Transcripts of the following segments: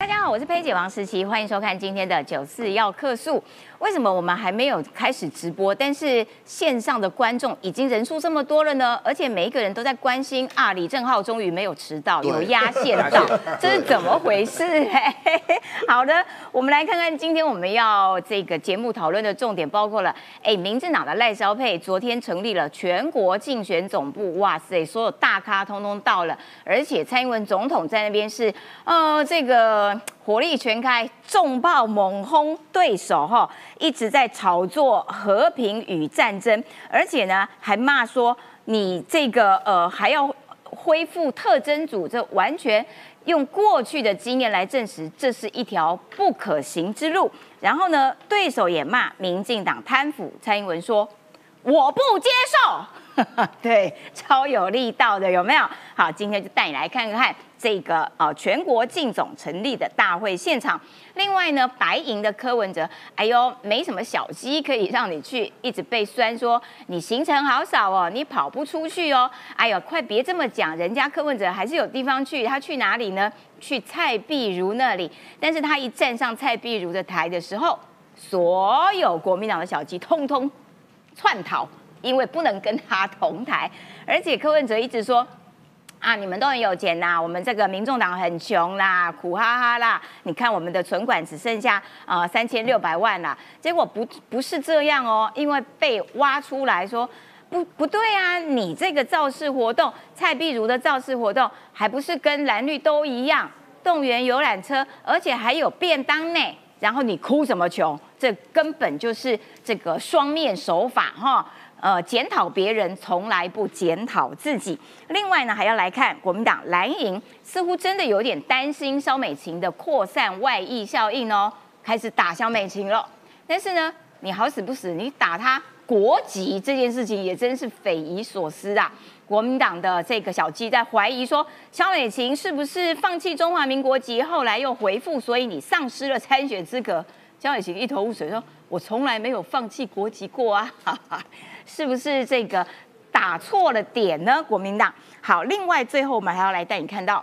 大家好，我是佩姐王思琪，欢迎收看今天的九四要客诉。为什么我们还没有开始直播，但是线上的观众已经人数这么多了呢？而且每一个人都在关心啊，李正浩终于没有迟到，有压线到，这是怎么回事？好的，我们来看看今天我们要这个节目讨论的重点，包括了哎，民进党的赖萧佩昨天成立了全国竞选总部，哇塞，所有大咖通通到了，而且蔡英文总统在那边是呃这个。火力全开，重炮猛轰对手，哈，一直在炒作和平与战争，而且呢，还骂说你这个呃还要恢复特征组，这完全用过去的经验来证实，这是一条不可行之路。然后呢，对手也骂民进党贪腐，蔡英文说我不接受，对，超有力道的，有没有？好，今天就带你来看看。这个啊，全国竞总成立的大会现场。另外呢，白银的柯文哲，哎呦，没什么小鸡可以让你去，一直被酸说你行程好少哦，你跑不出去哦。哎呦，快别这么讲，人家柯文哲还是有地方去，他去哪里呢？去蔡碧如那里。但是他一站上蔡碧如的台的时候，所有国民党的小鸡通通窜逃，因为不能跟他同台。而且柯文哲一直说。啊！你们都很有钱呐，我们这个民众党很穷啦，苦哈哈啦。你看我们的存款只剩下啊三千六百万啦。结果不不是这样哦，因为被挖出来说不不对啊，你这个造势活动，蔡碧如的造势活动还不是跟蓝绿都一样，动员游览车，而且还有便当呢。然后你哭什么穷？这根本就是这个双面手法哈。呃，检讨别人从来不检讨自己。另外呢，还要来看国民党蓝营，似乎真的有点担心肖美琴的扩散外溢效应哦，开始打肖美琴了。但是呢，你好死不死，你打他国籍这件事情也真是匪夷所思啊！国民党的这个小鸡在怀疑说，肖美琴是不是放弃中华民国籍，后来又回复，所以你丧失了参选资格。肖美琴一头雾水说：“我从来没有放弃国籍过啊！”是不是这个打错了点呢？国民党好，另外最后我们还要来带你看到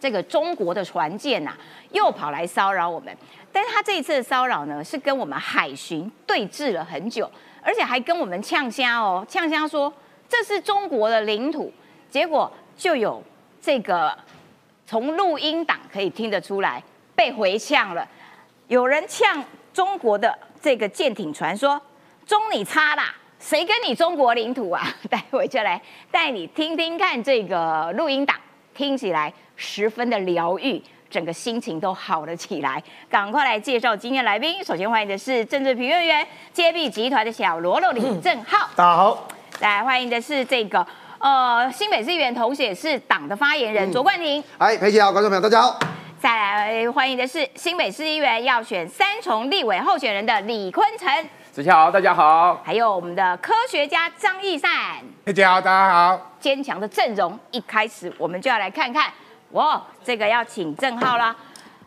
这个中国的船舰呐，又跑来骚扰我们。但是他这一次的骚扰呢，是跟我们海巡对峙了很久，而且还跟我们呛虾哦，呛虾说这是中国的领土。结果就有这个从录音档可以听得出来被回呛了，有人呛中国的这个舰艇船说：“中你差啦！”谁跟你中国领土啊？待会就来带你听听看这个录音档，听起来十分的疗愈，整个心情都好了起来。赶快来介绍今天来宾，首先欢迎的是政治评论员、揭弊集团的小罗罗李正浩，大家好。来欢迎的是这个呃新北市议员，同时也是党的发言人卓冠廷。哎，佩姐好，观众朋友大家好。再来欢迎的是新北市议员要选三重立委候选人的李坤城。子乔好，大家好。还有我们的科学家张义善，大家好，大家好。坚强的阵容，一开始我们就要来看看，哇，这个要请郑浩啦。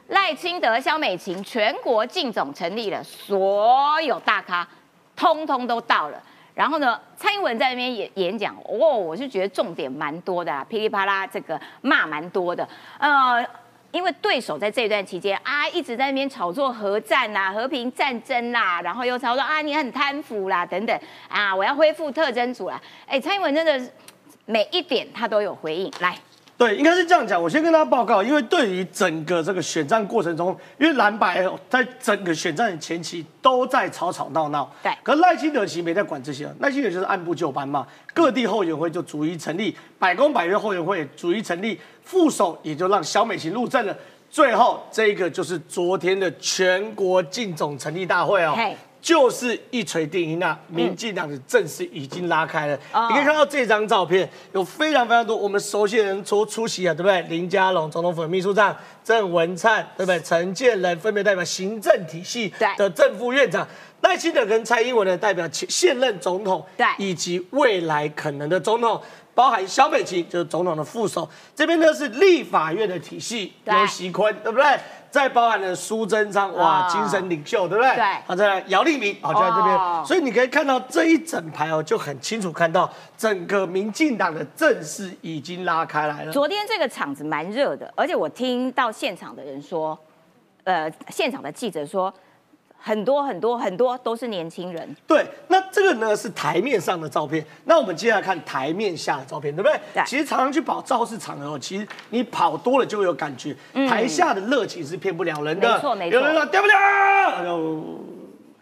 赖清德、萧美琴全国竞总成立了，所有大咖通通都到了。然后呢，蔡英文在那边演演讲，哦，我是觉得重点蛮多的，噼里啪啦这个骂蛮多的，呃。因为对手在这段期间啊，一直在那边炒作核战呐、和平战争啦，然后又炒作啊，你很贪腐啦等等啊，我要恢复特征组啦。哎，蔡英文真的每一点他都有回应，来。对，应该是这样讲。我先跟大家报告，因为对于整个这个选战过程中，因为蓝白在整个选战的前期都在吵吵闹闹。对。可赖清德其实没在管这些，赖清德就是按部就班嘛。各地后援会就逐一成立，百工百业后援会逐一成立，副手也就让小美琴入阵了。最后这个就是昨天的全国竞总成立大会哦。就是一锤定音啊！民进党的阵势已经拉开了。你可以看到这张照片，有非常非常多我们熟悉的人出出席啊，对不对？林佳龙总统府秘书长、郑文灿，对不对？陈建仁分别代表行政体系的正副院长，赖清德跟蔡英文呢代表现现任总统，对以及未来可能的总统。包含萧美琴就是总统的副手，这边呢是立法院的体系，对刘习坤，对不对？再包含了苏贞昌，哇，哦精神领袖，对不对？对好，再来姚立明，好就在这边，哦所以你可以看到这一整排哦，就很清楚看到整个民进党的阵势已经拉开来了。昨天这个场子蛮热的，而且我听到现场的人说，呃，现场的记者说，很多很多很多都是年轻人，对，那这个呢是台面上的照片，那我们接下来看台面下的照片，对不对？对。其实常常去跑造势场合哦，其实你跑多了就会有感觉，台下的热情是骗不了人的。嗯没错没错。有人说掉不掉，然后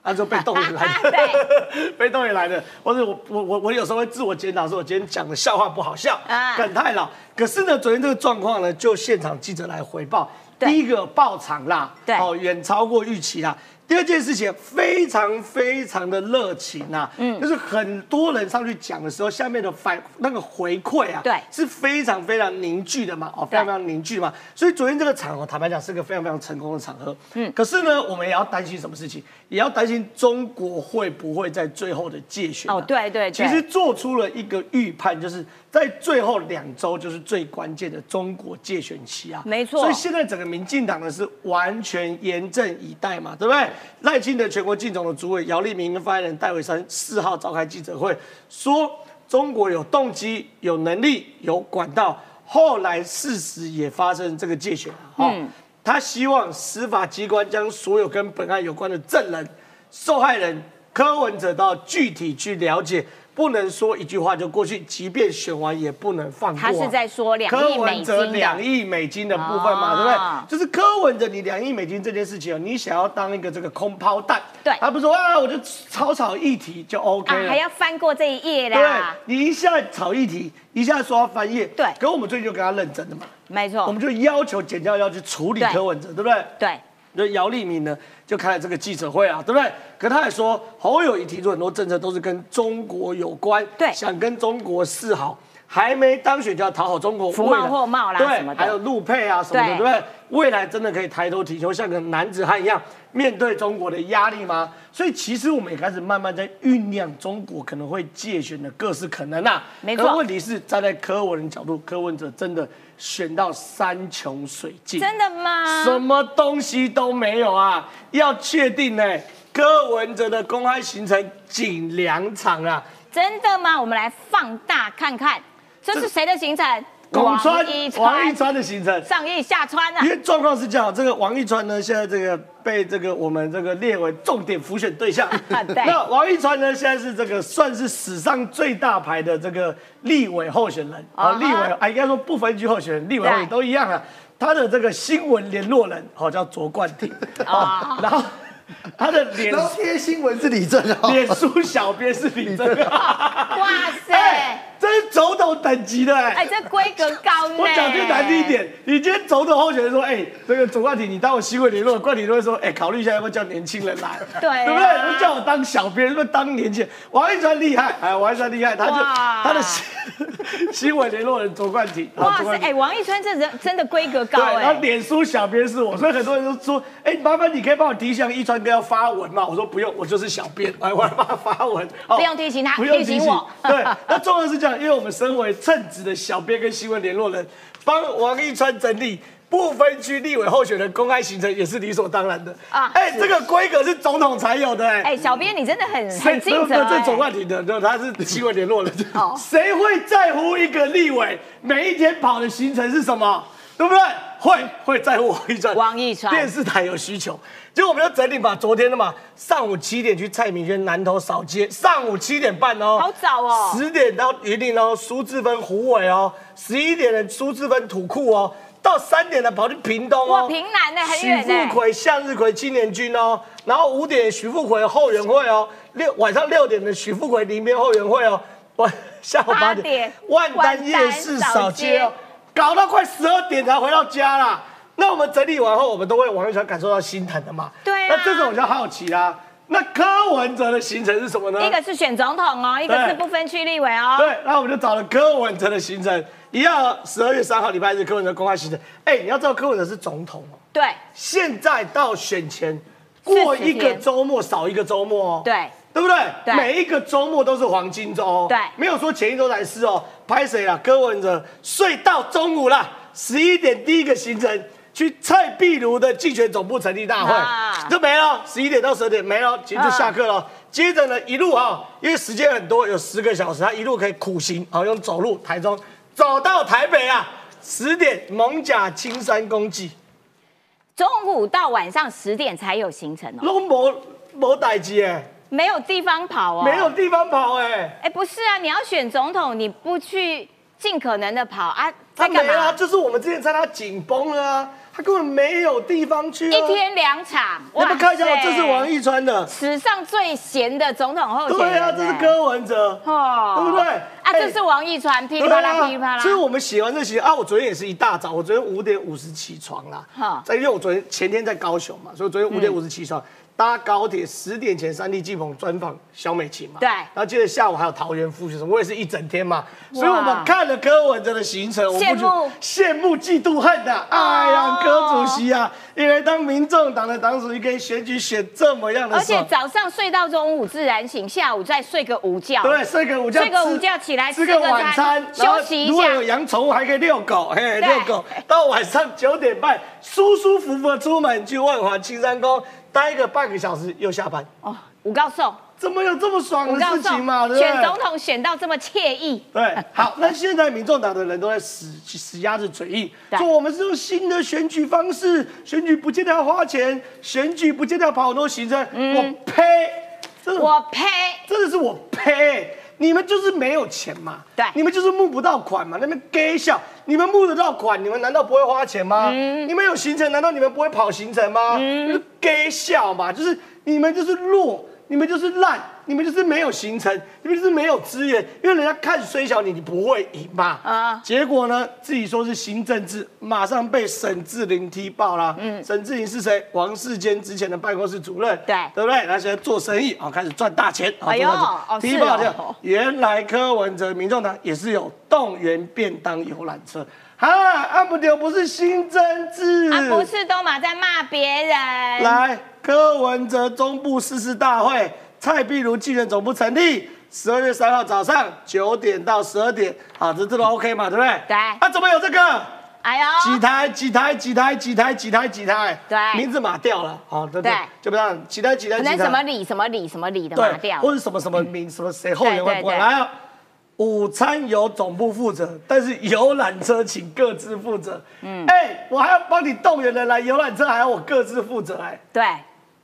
啊就被动员来的，被动员来的，或者我我我我有时候会自我检讨，说我今天讲的笑话不好笑，啊。梗太老。可是呢，昨天这个状况呢，就现场记者来回报，第一个爆场啦，对。哦，远超过预期啦。第二件事情非常非常的热情啊，嗯，就是很多人上去讲的时候，下面的反那个回馈啊，对。是非常非常凝聚的嘛，哦，非常非常凝聚嘛，所以昨天这个场合，坦白讲是个非常非常成功的场合，嗯，可是呢，我们也要担心什么事情，也要担心中国会不会在最后的界选、啊，哦对对对。其实做出了一个预判，就是在最后两周就是最关键的中国界选期啊，没错。所以现在整个民进党呢是完全严阵以待嘛，对不对？赖清德全国竞总的主委姚立明跟发言人戴伟山四号召开记者会，说中国有动机、有能力、有管道。后来事实也发生这个界选哈，哦嗯他希望司法机关将所有跟本案有关的证人、受害人、柯文哲到具体去了解，不能说一句话就过去，即便选完也不能放过啊、他是在说两柯亿美文哲金的，两亿美金的部分嘛，对不哦对？就是柯文哲你两亿美金这件事情哦，你想要当一个这个空抛弹，对。他不是说啊，我就炒炒议题就 OK 还要翻过这一页对啦，你一下炒议题，一下说要翻页，对。可我们最近就跟他认真的嘛，没错。我们，就要求检调要去处理对。柯文哲，对不对？对，就姚立明呢，就开了这个记者会啊，对不对？可他也说，侯友谊提出很多政策都是跟中国有关，对想跟中国示好，还没当选就要讨好中国，服贸货贸啦对还有陆配啊什么的，对对不对？未来真的可以抬头挺胸，像个男子汉一样面对中国的压力吗？所以其实我们也开始慢慢在酝酿中国可能会借选的各式可能啊。没错可问题是站在柯文的角度，柯文哲真的选到山穷水尽，真的吗？什么东西都没有啊！要确定呢、柯文哲的公开行程仅两场啊，真的吗？我们来放大看看，这是谁的行程？拱川王一王一川的行程。上亿下川啊因！为状况是这样，这个王一川呢，现在这个被这个我们这个列为重点浮选对象。对那王一川呢，现在是这个算是史上最大牌的这个立委候选人啊，立委啊，应该说不分区候选人，立委候选都一样啊。他的这个新闻联络人，好叫卓冠廷啊啊，然后他的脸然后贴新闻是李正浩，脸书小编是李正浩，哇塞！哎，这是总统等级的哎哎，。这规格高呢。我讲句难听一点，你今天总统候选人说，哎，这个总冠廷，你当我新闻联络，冠廷都会说，哎，考虑一下要不要叫年轻人来，对啊对不对？叫我当小编，说当年轻人。王一川厉害，哎，王一川厉害，他就他的新新闻联络人总冠廷，啊哇塞！哎，王一川这人真的规格高对，然后哎。脸书小编是我，所以很多人都说，哎，麻烦你可以帮我提醒一川哥要发文嘛？我说不用，我就是小编，哎，我来帮他发文，哦不用提醒他不用提醒我对，那重要是这样，因为我们身为称职的小编跟新闻联络人，帮王一川整理。不分区立委候选人公开行程也是理所当然的啊啊！哎，这个规格是总统才有的哎。哎，小编你真的很谁很尽责这这总哎。冠廷的，就他是新闻联络人哦。谁会在乎一个立委每一天跑的行程是什么？对不对？会会在乎王一川。王一川电视台有需求，结果我们就整理把昨天的嘛，上午七点去蔡明轩南头扫街，上午七点半哦，好早哦十点到云林哦，苏志芬虎尾哦，十一点的苏志芬土库哦。到三点的跑去屏东哦，哇屏南呢很许远呢富奎、向日葵青年军哦，然后五点许富奎后援会哦，六晚上六点的许富奎林边后援会哦，晚下午八八点点万丹夜市扫街哦，搞到快十二点才回到家啦。那我们整理完后，我们都为王一川感受到心疼的嘛。对啊那这种我就好奇啦。那柯文哲的行程是什么呢？一个是选总统哦，一个是不分区立委哦。对，然后我们就找了柯文哲的行程，一样，十二月三号礼拜日柯文哲公开行程。哎，你要知道柯文哲是总统哦，对，现在到选前过一个周末少一个周末哦。对，对不对？对每一个周末都是黄金周哦。对没有说前一周才是哦。拍谁啦？柯文哲睡到中午啦，十一点第一个行程去蔡壁如的竞选总部成立大会，啊就没了。十一点到十二点没了，其实就下课了。接着呢，一路哈，因为时间很多，有十个小时，他一路可以苦行，好用走路，台中走到台北啊，十点蒙甲青山公祭，中午到晚上十点才有行程哦，都没没代志哎，没有地方跑哦。没有。地方跑哎。哎，不是啊，你要选总统，你不去尽可能的跑啊，他没了、在干嘛？就是我们之前猜他紧绷了啊，他根本没有地方去、啊。一天两场，你们看一下，这是王一川的，史上最闲的总统候选人。对啊，这是柯文哲，哦对不对啊，哎这是王一川，噼里啪啦，噼里啪啦。所以我们写完这些啊，我昨天也是一大早，我昨天五点五十起床啦哈，在因为我昨天前天在高雄嘛，所以我昨天五点五十起床。搭高铁十点前，三立季鹏专访萧美琴嘛，对。然后接着下午还有桃园复选，我也是一整天嘛，所以我们看了柯文哲的行程，羡慕觉羡慕。嫉妒恨的，哎呀，柯主席啊，因为当民众党的党主席可以选举选这么样的而且，早上睡到中午自然醒，下午再睡个午觉。对，睡个午觉，睡个午吃觉起来吃个晚餐，休息一如果有下。养宠物，还可以遛狗，嘿，遛狗。到晚上九点半，舒舒服服的出门去万华青山宫待个半个小时，又下班，哦，五高寿，怎么有这么爽的事情嘛？，对？选总统选到这么惬意。对，好，那现在民众党的人都在死死鸭子嘴硬，对说我们是用新的选举方式，选举不见得要花钱，选举不见得要跑很多行程，我呸！我呸！真的是我呸！你们就是没有钱嘛，对你们就是募不到款嘛，那边 gay 笑，你们募得到款，你们难道不会花钱吗？嗯你们有行程，难道你们不会跑行程吗？就是 gay 笑嘛，就是你们就是弱，你们就是烂，你们就是没有行程，你们就是没有资源，因为人家看虽小你，你不会赢嘛。啊结果呢，自己说是新政治，马上被沈志玲踢爆啦。嗯，沈志玲是谁？王世坚之前的办公室主任，对对不对？他现在做生意啊，开始赚大钱啊，哎呦踢爆这样哦。原来柯文哲、民众党也是有动员便当游览车。啊，阿不丢不是新政治，啊，不是都马在骂别人。来，柯文哲中部誓师大会，蔡壁如竞选总部成立，十二月三号早上九点到十二点，好，这这都 OK 嘛，对不对？对啊，怎么有这个？哎呦，几台几台几台几台几台几台？对名字码掉了，好，对对对，就不让几台几台几台。可能什么李什么李什么李的码对，掉或。者什么什么名什么谁后援会不会来啊？午餐由总部负责，但是游览车请各自负责。嗯，哎，我还要帮你动员人来游览车，还要我各自负责，哎，对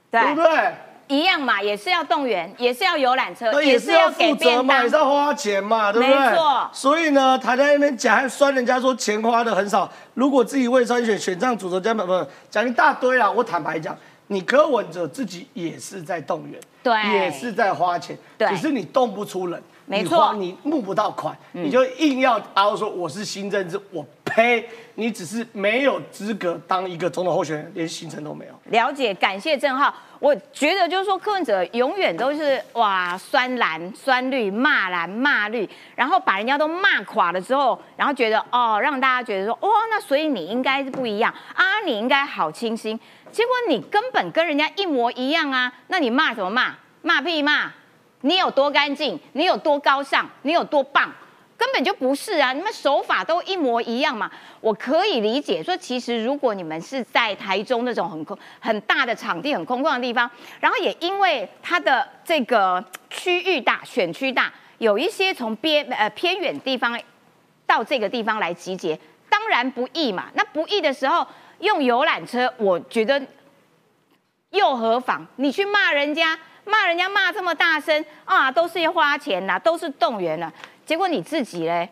对。不对，一样嘛，也是要动员，也是要游览车，那也是要负责嘛，也是要花钱嘛，对不对？没错。所以呢，他在那边讲还酸人家说钱花的很少，如果自己未参选，选上主轴加不不讲一大堆啦。我坦白讲，你柯文哲自己也是在动员，对。也是在花钱，对。只是你动不出人，没错嗯你募不到款，你就硬要凹说我是新政治，我呸！你只是没有资格当一个总统候选人，连行程都没有。了解，感谢郑浩。我觉得就是说，柯文哲永远都是哇酸蓝酸绿骂蓝骂绿，然后把人家都骂垮了之后，然后觉得哦，让大家觉得说哇，那所以你应该是不一样啊，你应该好清新。结果你根本跟人家一模一样啊，那你骂什么骂？骂屁骂！你有多干净？你有多高尚？你有多棒？根本就不是啊！你们手法都一模一样嘛。我可以理解说，其实如果你们是在台中那种很空、很大的场地、很空旷的地方，然后也因为它的这个区域大、选区大，有一些从边呃偏远地方到这个地方来集结，当然不易嘛。那不易的时候，用游览车，我觉得又何妨？你去骂人家，骂人家骂这么大声啊，都是要花钱呐、都是动员呐、结果你自己嘞，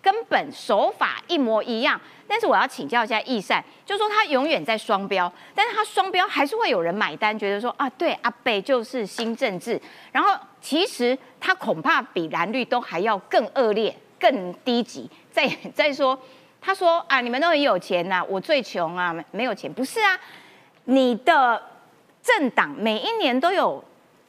根本手法一模一样。但是我要请教一下易善，就说他永远在双标，但是他双标还是会有人买单，觉得说啊，对，阿贝就是新政治。然后其实他恐怕比蓝绿都还要更恶劣、更低级。再再说，他说啊，你们都很有钱呐、我最穷啊，没没有钱。不是啊，你的政党每一年都有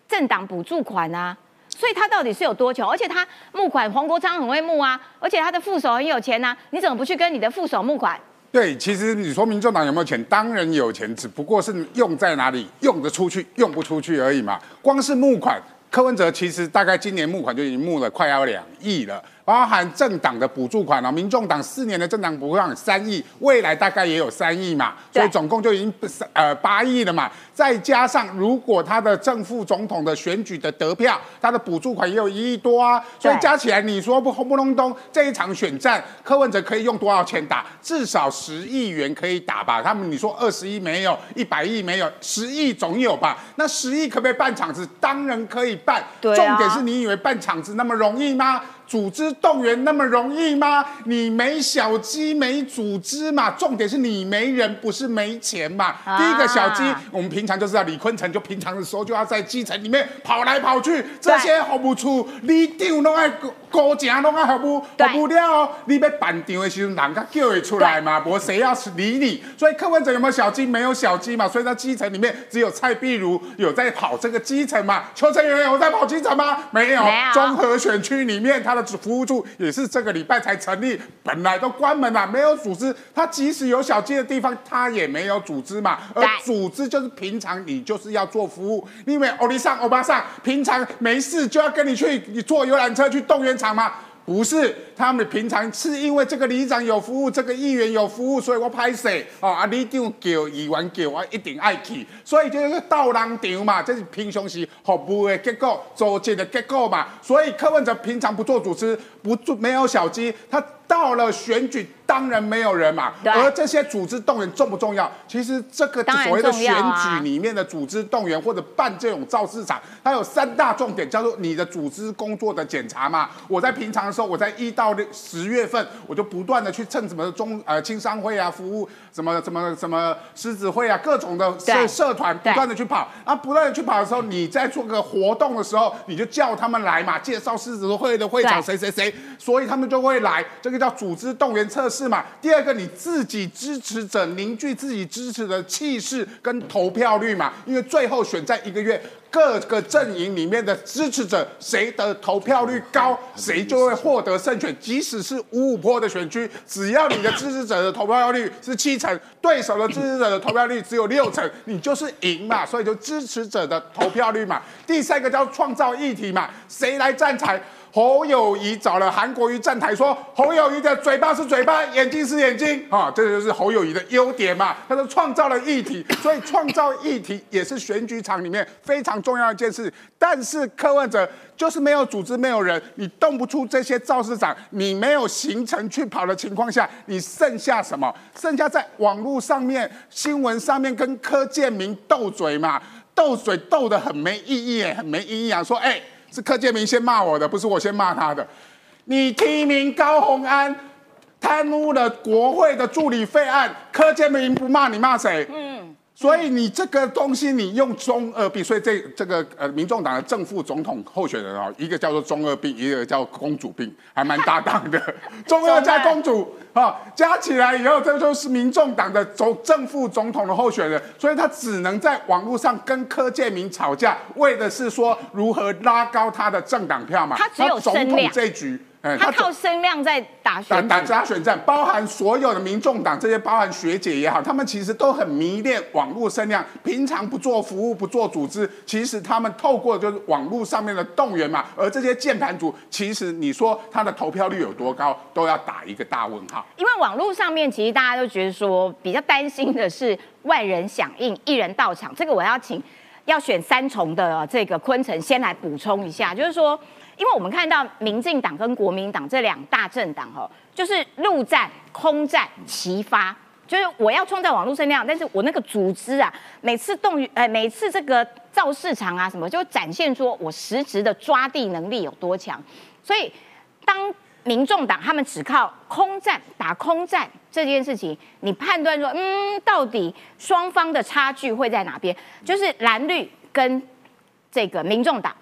政党补助款啊，所以他到底是有多穷？而且他募款，黄国昌很会募啊，而且他的副手很有钱呐、你怎么不去跟你的副手募款？对，其实你说民众党有没有钱？当然有钱，只不过是用在哪里，用得出去，用不出去而已嘛。光是募款，柯文哲其实大概今年募款就已经募了快要两亿了。包含政党的补助款啊，民众党四年的政党补助款三亿，未来大概也有三亿嘛，所以总共就已经呃八亿了嘛。再加上如果他的正副总统的选举的得票，他的补助款也有一亿多啊，所以加起来你说不轰不隆咚这一场选战，柯文哲可以用多少钱打？至少十亿元可以打吧？他们你说二十亿没有，一百亿没有，十亿总有吧？那十亿可不可以办场子？当然可以办。重点是你以为办场子那么容易吗？组织动员那么容易吗？你没小鸡没组织嘛？重点是你没人，不是没钱嘛？第一个小鸡，我们平常就知道李坤城就平常的时候就要在基层里面跑来跑去，这些服务处你丢弄爱高正拢爱服务，服务了，你要办场的时候，人家叫会出来嘛？无谁要理你？所以柯文哲有没有小鸡？没有小鸡嘛？所以在基层里面只有蔡碧如有在跑这个基层嘛？邱成元有在跑基层吗？没有。综合选区里面他。服务处也是这个礼拜才成立，本来都关门了，没有组织。他即使有小鸡的地方，他也没有组织嘛。而组织就是平常你就是要做服务，因为欧尼上、欧巴上平常没事就要跟你去你坐游览车去动员场嘛。不是，他们平常是因为这个里长有服务，这个议员有服务，所以我拍摄哦，啊，里长叫议员叫我一定爱去，所以就是到人场嘛，这是平常时服务的结果，组织的结果嘛。所以柯文哲平常不做主持，不做没有小鸡，他到了选举。当然没有人嘛，而这些组织动员重不重要？其实这个所谓的选举里面的组织动员或者办这种造市场，它有三大重点，叫做你的组织工作的检查嘛。我在平常的时候，我在一到十月份，我就不断的去蹭什么中呃青商会啊，服务什么什么什么狮子会啊，各种的社社团，不断的去跑。啊，不断的去跑的时候，你在做个活动的时候，你就叫他们来嘛，介绍狮子会的会长谁谁谁，所以他们就会来。这个叫组织动员测试。嘛？第二个，你自己支持者凝聚自己支持的气势跟投票率嘛？因为最后选在一个月，各个阵营里面的支持者谁的投票率高，谁就会获得胜选。即使是五五坡的选区，只要你的支持者的投票率是七成，对手的支持者的投票率只有六成，你就是赢嘛。所以就支持者的投票率嘛。第三个叫创造议题嘛，谁来站台？侯友谊找了韩国瑜站台，说侯友谊的嘴巴是嘴巴，眼睛是眼睛，啊，这就是侯友谊的优点嘛。他说创造了议题，所以创造议题也是选举场里面非常重要一件事。但是柯文哲就是没有组织，没有人，你动不出这些造市长，你没有行程去跑的情况下，你剩下什么？剩下在网络上面、新闻上面跟柯建明斗嘴嘛？斗嘴斗得很没意义，很没意义啊！说哎。是柯建明先骂我的，不是我先骂他的。你提名高鸿安贪污了国会的助理费案，柯建明不骂你骂谁？嗯。所以你这个东西，你用中二病，所以这这个呃，民众党的正副总统候选人啊，一个叫做中二病，一个叫公主病，还蛮搭档的。中二加公主啊，加起来以后，这就是民众党的总正副总统的候选人，所以他只能在网络上跟柯建明吵架，为的是说如何拉高他的政党票嘛。他只有总统这局。他靠声量在打选打打选战，包含所有的民众党这些，包含学姐也好，他们其实都很迷恋网络声量。平常不做服务，不做组织，其实他们透过就是网络上面的动员嘛。而这些键盘组，其实你说他的投票率有多高，都要打一个大问号。因为网络上面，其实大家都觉得说比较担心的是万人响应，一人到场。这个我要请要选三重的这个昆城先来补充一下，就是说。因为我们看到民进党跟国民党这两大政党哦，就是陆战、空战齐发，就是我要创造网络声量，但是我那个组织啊，每次动员，呃，每次这个造市场啊什么，就展现说我实质的抓地能力有多强。所以，当民众党他们只靠空战打空战这件事情，你判断说，嗯，到底双方的差距会在哪边？就是蓝绿跟这个民众党。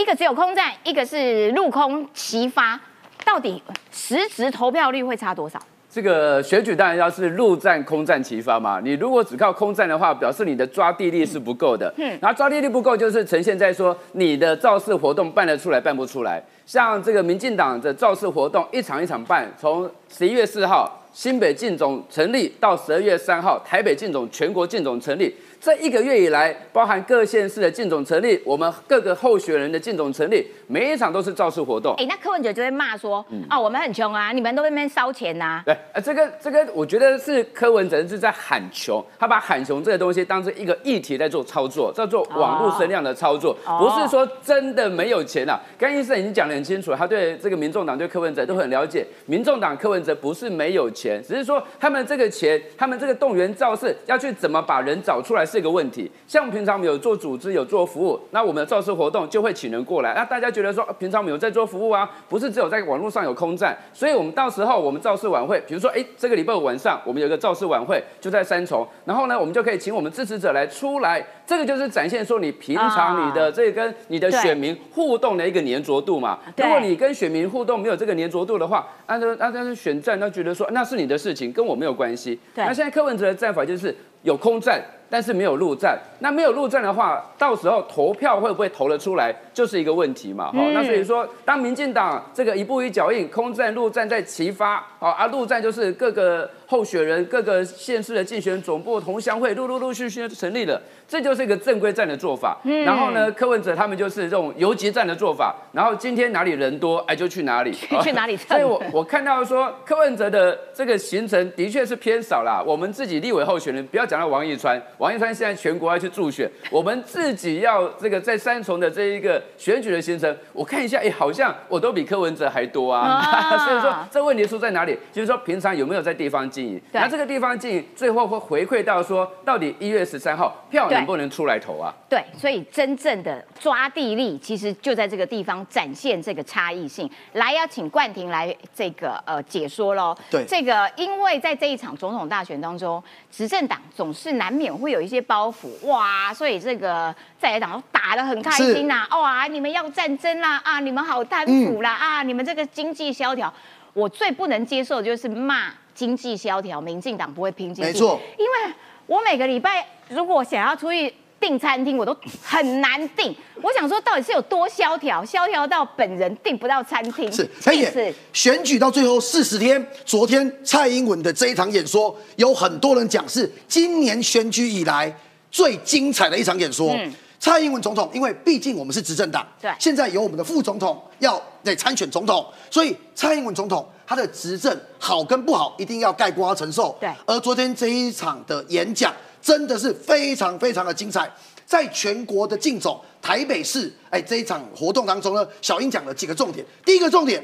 一个只有空战，一个是陆空齐发，到底实质投票率会差多少？这个选举当然要是陆战空战齐发嘛。你如果只靠空战的话，表示你的抓地力是不够的。嗯，然后抓地力不够，就是呈现在说你的造势活动办得出来，办不出来。像这个民进党的造势活动，一场一场办，从十一月四号新北进总成立到十二月三号，台北进总全国进总成立。这一个月以来，包含各县市的进总成立，我们各个候选人的进总成立，每一场都是造势活动。哎，那柯文哲就会骂说，啊，我们很穷啊，你们都在那边烧钱呐。对，呃，这个这个，我觉得是柯文哲是在喊穷，他把喊穷这个东西当成一个议题在做操作，叫做网络声量的操作，不是说真的没有钱啊。刚医生已经讲得很清楚，他对这个民众党对柯文哲都很了解。民众党柯文哲不是没有钱，钱只是说他们这个钱，他们这个动员造势要去怎么把人找出来。是一个问题，像平常我们有做组织、有做服务，那我们的造势活动就会请人过来。那大家觉得说，平常我们有在做服务啊，不是只有在网络上有空战，所以我们到时候我们造势晚会，比如说，哎，这个礼拜五晚上我们有个造势晚会，就在三重，然后呢，我们就可以请我们支持者来出来，这个就是展现说你平常你的这跟你的选民互动的一个粘着度嘛。如果你跟选民互动没有这个粘着度的话，按照按照选战，那觉得说那是你的事情，跟我没有关系。那现在柯文哲的战法就是有空战。但是没有陆战，那没有陆战的话，到时候投票会不会投得出来，就是一个问题嘛。好，那所以说，当民进党这个一步一脚印，空战陆战在齐发，好，啊陆战就是各个候选人、各个县市的竞选总部、同乡会陆陆陆续续成立了。这就是一个正规战的做法，嗯然后呢，柯文哲他们就是这种游击战的做法，然后今天哪里人多，哎就去哪里，去哪里。所以我我看到说柯文哲的这个行程的确是偏少啦。我们自己立委候选人，不要讲到王一川，王一川现在全国要去助选，我们自己要这个在三重的这一个选举的行程，我看一下，哎，好像我都比柯文哲还多啊。所以说这问题出在哪里？就是说平常有没有在地方经营？那这个地方经营最后会回馈到说，到底一月十三号票。能不能出来投啊？对，所以真正的抓地力，其实就在这个地方展现这个差异性。来，要请冠廷来这个呃解说喽。对，这个因为在这一场总统大选当中，执政党总是难免会有一些包袱。哇，所以这个在野党打得很开心呐。哇，你们要战争啦啊，你们好贪腐啦啊，你们这个经济萧条，我最不能接受的就是骂经济萧条，民进党不会拼经济，没错，因为我每个礼拜。如果想要出去订餐厅，我都很难订。我想说，到底是有多萧条？萧条到本人订不到餐厅。是，陈也选举到最后四十天，昨天蔡英文的这一场演说，有很多人讲是今年选举以来最精彩的一场演说。蔡英文总统，因为毕竟我们是执政党，对，现在有我们的副总统要在参选总统，所以蔡英文总统他的执政好跟不好，一定要盖瓜承受。对，而昨天这一场的演讲。真的是非常非常的精彩，在全国的竞走台北市，哎，这一场活动当中呢，小英讲了几个重点。第一个重点，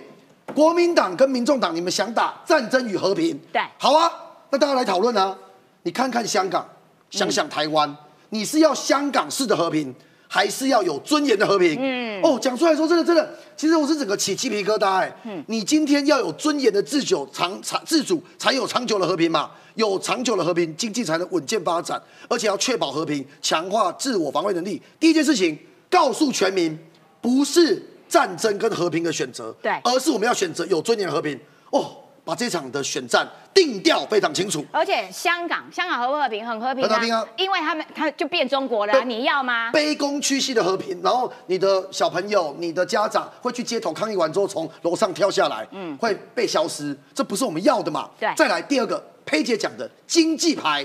国民党跟民众党，你们想打战争与和平？对，好啊，那大家来讨论啊。你看看香港，想想台湾，你是要香港式的和平？还是要有尊严的和平。嗯，哦，讲出来说真的真的，其实我是整个起鸡皮疙瘩哎。嗯，你今天要有尊严的自久长长自主，才有长久的和平嘛。有长久的和平，经济才能稳健发展，而且要确保和平，强化自我防卫能力。第一件事情，告诉全民，不是战争跟和平的选择，对，而是我们要选择有尊严和平。哦。把这场的选战定调非常清楚，而且香港，香港和不和平？很和平，很和平啊！因为他们，他就变中国了，你要吗？卑躬屈膝的和平，然后你的小朋友、你的家长会去街头抗议完之后，从楼上跳下来，嗯，会被消失，这不是我们要的嘛？对。再来第二个，佩姐讲的经济牌，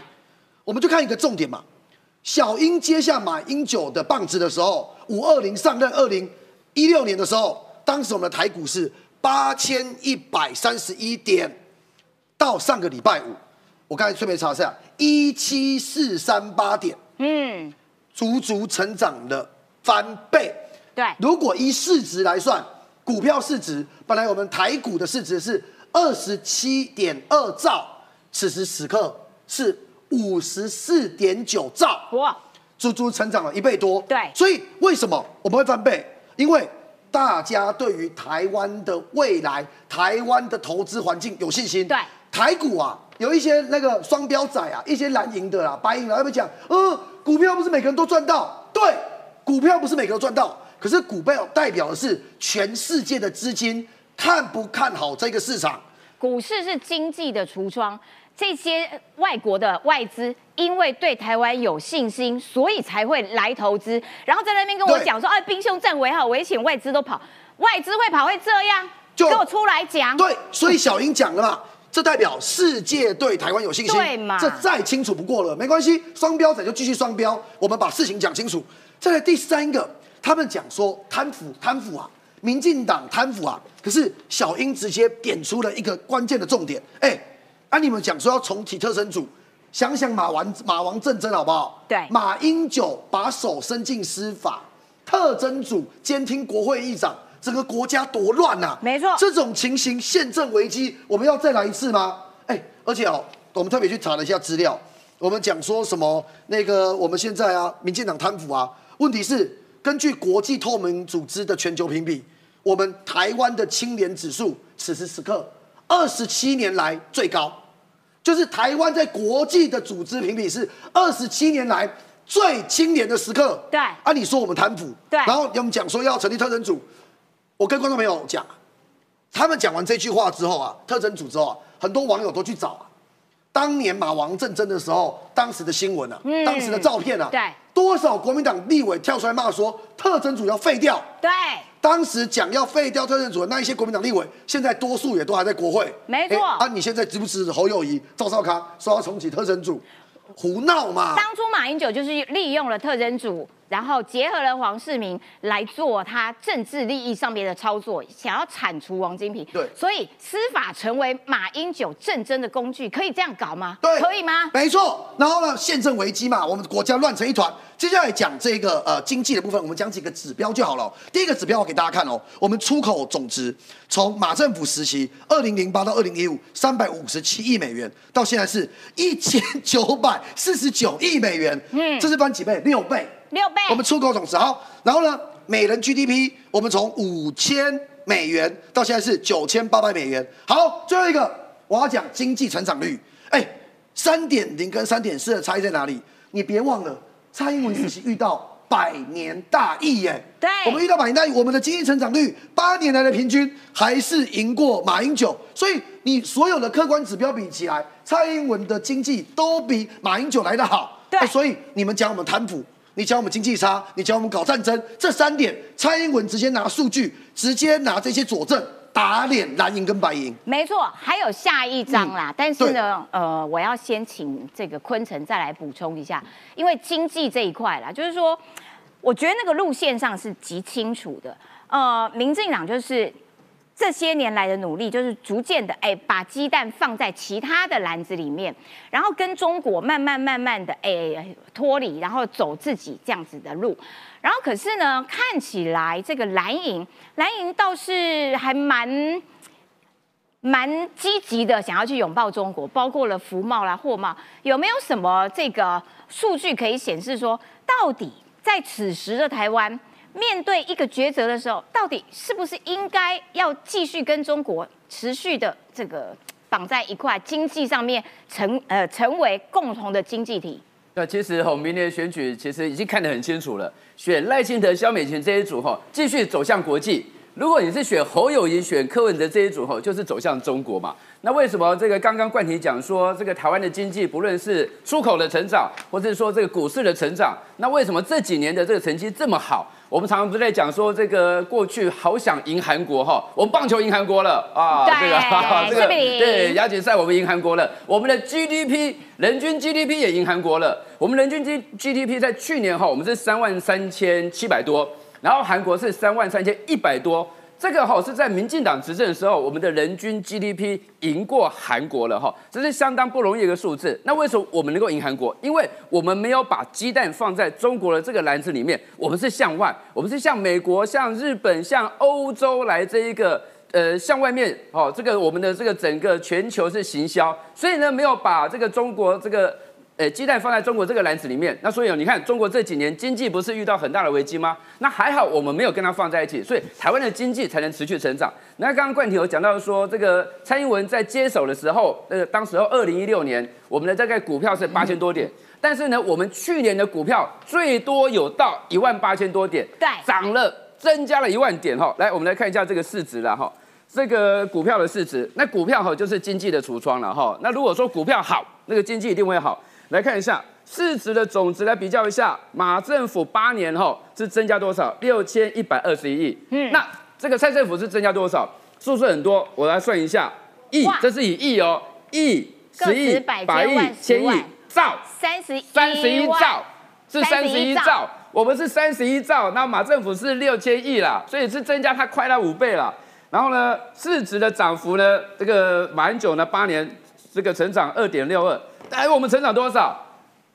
我们就看一个重点嘛。小英接下马英九的棒子的时候，五二零上任，二零一六年的时候，当时我们的台股是。八千一百三十一点，到上个礼拜五，我刚才顺便查一下，一七四三八点，嗯，足足成长了翻倍。对，如果依市值来算，股票市值本来我们台股的市值是二十七点二兆，此时此刻是五十四点九兆，哇，足足成长了一倍多。对，所以为什么我们会翻倍？因为大家对于台湾的未来、台湾的投资环境有信心。对，台股啊，有一些那个双标仔啊，一些蓝营的啦、白银啦，他们讲，呃，股票不是每个人都赚到。对，股票不是每个人都赚到，可是股票代表的是全世界的资金看不看好这个市场。股市是经济的橱窗。这些外国的外资因为对台湾有信心，所以才会来投资。然后在那边跟我讲说：“哎，兵凶战危，好危险，外资都跑，外资会跑会这样？”就给我出来讲。对，所以小英讲了嘛，这代表世界对台湾有信心，对嘛这再清楚不过了，没关系，双标仔就继续双标，我们把事情讲清楚。再来第三个，他们讲说贪腐贪腐啊，民进党贪腐啊，可是小英直接点出了一个关键的重点，哎，啊你们讲说要重启特侦组，想想马王马王政争好不好？对马英九把手伸进司法，特侦组监听国会议长，整个国家多乱呐、没错这种情形宪政危机，我们要再来一次吗？哎，而且哦，我们特别去查了一下资料，我们讲说什么那个我们现在啊，民进党贪腐啊，问题是根据国际透明组织的全球评比，我们台湾的清廉指数此时此刻二十七年来最高，就是台湾在国际的组织评比是二十七年来最清廉的时刻。对。啊，你说我们贪腐，对。然后我们讲说要成立特侦组，我跟观众朋友讲，他们讲完这句话之后啊，特侦组之后啊，很多网友都去找啊，当年马王政争的时候，当时的新闻啊，嗯。当时的照片啊，对，多少国民党立委跳出来骂说特征组要废掉。对，当时讲要废掉特征组的那一些国民党立委，现在多数也都还在国会。没错哎啊，你现在支不支持侯友谊、赵少康说要重启特征组？胡闹嘛！当初马英九就是利用了特征组，然后结合了黄世明来做他政治利益上面的操作，想要铲除王金平。对所以司法成为马英九政争的工具，可以这样搞吗？对，可以吗？没错。然后呢，宪政危机嘛，我们国家乱成一团。接下来讲这个呃经济的部分，我们讲几个指标就好了哦。第一个指标我给大家看哦，我们出口总值从马政府时期二零零八到二零一五三百五十七亿美元，到现在是一千九百四十九亿美元，嗯，这是翻几倍？六倍。六倍。我们出口总值好，然后呢，每人 GDP 我们从五千美元到现在是九千八百美元。好，最后一个我要讲经济成长率，哎，三点零跟三点四的差异在哪里？你别忘了，蔡英文时期遇到百年大疫耶，对我们遇到百年大疫，我们的经济成长率八年来的平均还是赢过马英九，所以你所有的客观指标比起来，蔡英文的经济都比马英九来得好。对哎所以你们讲我们贪腐，你讲我们经济差，你讲我们搞战争，这三点，蔡英文直接拿数据，直接拿这些佐证打脸蓝营跟白营。没错，还有下一章啦。嗯但是呢，呃，我要先请这个昆城再来补充一下，因为经济这一块啦，就是说，我觉得那个路线上是极清楚的。呃，民进党就是这些年来的努力，就是逐渐的哎，把鸡蛋放在其他的篮子里面，然后跟中国慢慢慢慢的哎脱离，然后走自己这样子的路。然后可是呢，看起来这个蓝营，蓝营倒是还蛮。蛮积极的，想要去拥抱中国，包括了服贸啦、货贸，有没有什么这个数据可以显示说，到底在此时的台湾面对一个抉择的时候，到底是不是应该要继续跟中国持续的这个绑在一块，经济上面成呃成为共同的经济体？那其实吼，明年选举其实已经看得很清楚了，选赖清德、萧美琴这一组哈，继续走向国际。如果你是选侯友谊、选柯文哲这一组吼，就是走向中国嘛。那为什么这个刚刚冠廷讲说，这个台湾的经济不论是出口的成长，或者是说这个股市的成长，那为什么这几年的这个成绩这么好？我们常常不是在讲说，这个过去好想赢韩国哈，我们棒球赢韩国了啊，对这个 这个对亚锦赛我们赢韩国了，我们的 GDP 人均 GDP 也赢韩国了，我们人均 G GDP 在去年哈，我们是三万三千七百多，然后韩国是三万三千一百多。这个哈是在民进党执政的时候，我们的人均 GDP 赢过韩国了哈，这是相当不容易的一个数字。那为什么我们能够赢韩国？因为我们没有把鸡蛋放在中国的这个篮子里面，我们是向外，我们是向美国、向日本、向欧洲来这一个呃向外面哦，这个我们的这个整个全球是行销，所以呢没有把这个中国这个。呃，鸡蛋放在中国这个篮子里面，那所以你看，中国这几年经济不是遇到很大的危机吗？那还好，我们没有跟它放在一起，所以台湾的经济才能持续成长。那刚刚冠廷有讲到说，这个蔡英文在接手的时候，呃，当时候二零一六年，我们的大概股票是八千多点，但是呢，我们去年的股票最多有到一万八千多点，对涨了，增加了一万点哈。来，我们来看一下这个市值了哈。这个股票的市值，那股票哈就是经济的橱窗了哈。那如果说股票好，那个经济一定会好。来看一下市值的总值来比较一下，马政府八年后是增加多少？六千一百二十一亿。嗯，那这个蔡政府是增加多少？数字很多，我来算一下。亿哇，这是以亿哦，亿、十亿、百百亿千亿、兆。三十三十一兆，是三十一兆，我们是三十一兆，那马政府是六千亿啦，所以是增加它快了五倍了。然后呢，市值的涨幅呢，这个马英九呢八年这个成长二点六二，哎，我们成长多少？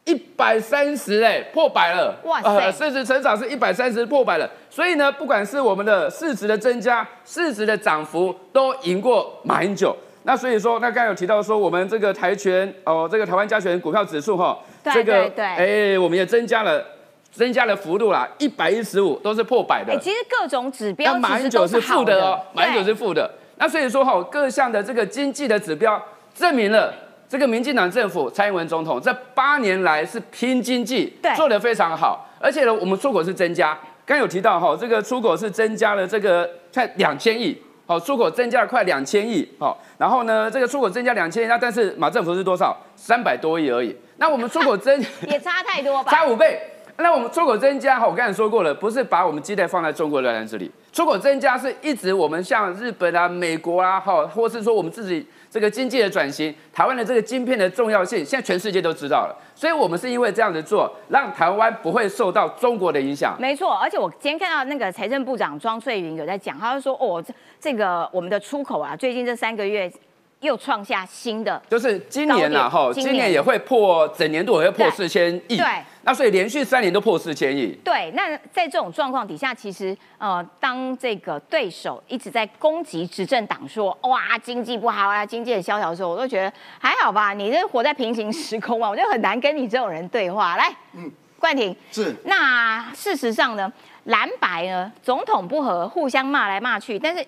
一百三十哎，破百了！哇塞市值成长是一百三十破百了。所以呢，不管是我们的市值的增加，市值的涨幅都赢过马英九。那所以说，那刚才有提到说，我们这个台权哦，这个台湾加权股票指数哈，对这个哎，我们也增加了，增加了幅度啦，一百一十五都是破百的。哎，其实各种指标那马英九是负的哦，马英九是负的。那所以说哈，各项的这个经济的指标证明了。这个民进党政府蔡英文总统这八年来是拼经济对，做得非常好，而且呢，我们出口是增加，刚有提到哈，这个出口是增加了这个快两千亿，好，出口增加了快两千亿，好，然后呢，这个出口增加两千亿，那但是马政府是多少？三百多亿而已。那我们出口增 也差太多吧？差五倍。那我们出口增加，哈，我刚才说过了，不是把我们鸡蛋放在中国的篮子里，出口增加是一直我们像日本啊、美国啊，哈，或是说我们自己这个经济的转型，台湾的这个晶片的重要性，现在全世界都知道了，所以我们是因为这样子做，让台湾不会受到中国的影响。没错，而且我今天看到那个财政部长庄翠云有在讲，他就说哦，这这个我们的出口啊，最近这三个月又创下新的，就是今年呐，哈，今年。也会破整年度也会破四千亿，对，那所以连续三年都破四千亿，对，那在这种状况底下，其实呃，当这个对手一直在攻击执政党说哇经济不好啊，经济很萧条的时候，我都觉得还好吧，你这活在平行时空啊，我就很难跟你这种人对话。来，嗯，冠廷，是。那事实上呢，蓝白呢总统不和，互相骂来骂去，但是。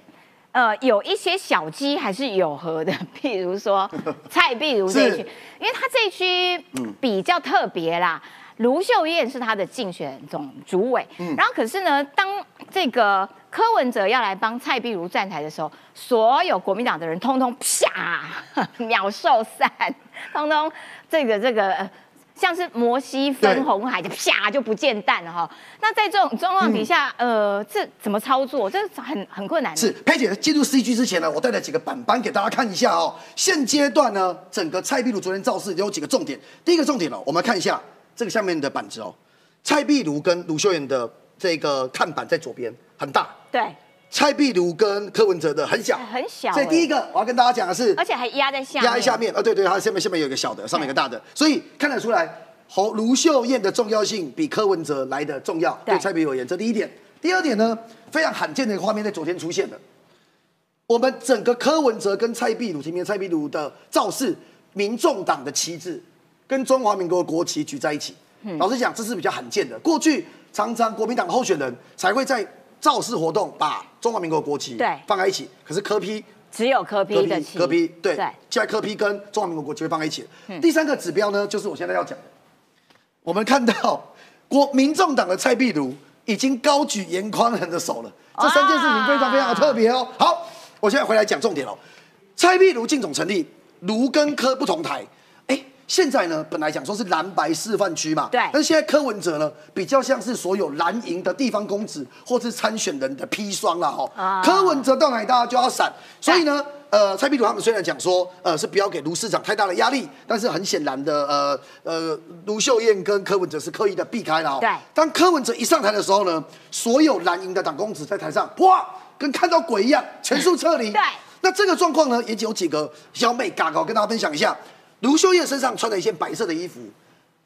呃，有一些小鸡还是有和的，譬如说 蔡碧如这一区，因为他这一区比较特别啦。卢秀燕是他的竞选总主委，然后可是呢，当这个柯文哲要来帮蔡碧如站台的时候，所有国民党的人通通啪 秒受散，通通这个这个。呃像是摩西分红海，就啪就不见蛋了哈。那在这种状况底下，呃，这怎么操作？这很很困难。是佩姐进入 CG 之前呢，我带了几个板板给大家看一下哦。现阶段呢，整个蔡壁如昨天造势有几个重点。第一个重点哦，我们看一下这个下面的板子哦，蔡壁如跟卢秀燕的这个看板在左边很大，对，蔡壁如跟柯文哲的很小，很小所以第一个我要跟大家讲的是，而且还压在下面，压在下面，哦，对对，它下面下面有一个小的，上面有一个大的，所以看得出来，侯卢秀燕的重要性比柯文哲来的重要，对。对蔡壁如而言，这第一点。第二点呢，非常罕见的一个画面在昨天出现的，我们整个柯文哲跟蔡壁如前面蔡壁如的造势，民众党的旗帜跟中华民国国旗举在一起。老实讲，这是比较罕见的。过去常常国民党候选人才会在造势活动把中华民国国旗对放在一起，可是科批只有柯柯批批的旗，柯批对，对，现在柯批跟中华民国国旗会放在一起。第三个指标呢，就是我现在要讲的，我们看到国民众党的蔡壁如已经高举严宽仁的手了，这三件事情非常非常的特别哦。好，我现在回来讲重点哦。蔡壁如进总成立，卢跟科不同台。哎，现在呢，本来讲说是蓝白示范区嘛，对但是现在柯文哲呢，比较像是所有蓝营的地方公子或是参选人的砒霜啦，哦。啊柯文哲到哪里大家就要闪，所以呢，呃，蔡壁如他们虽然讲说，呃，是不要给卢市长太大的压力，但是很显然的，呃呃，卢秀燕跟柯文哲是刻意的避开了、哦。对当柯文哲一上台的时候呢，所有蓝营的党公子在台上，哇，跟看到鬼一样，全数撤离。对那这个状况呢，也有几个小美嘎嘎跟大家分享一下。卢秀燕身上穿了一件白色的衣服，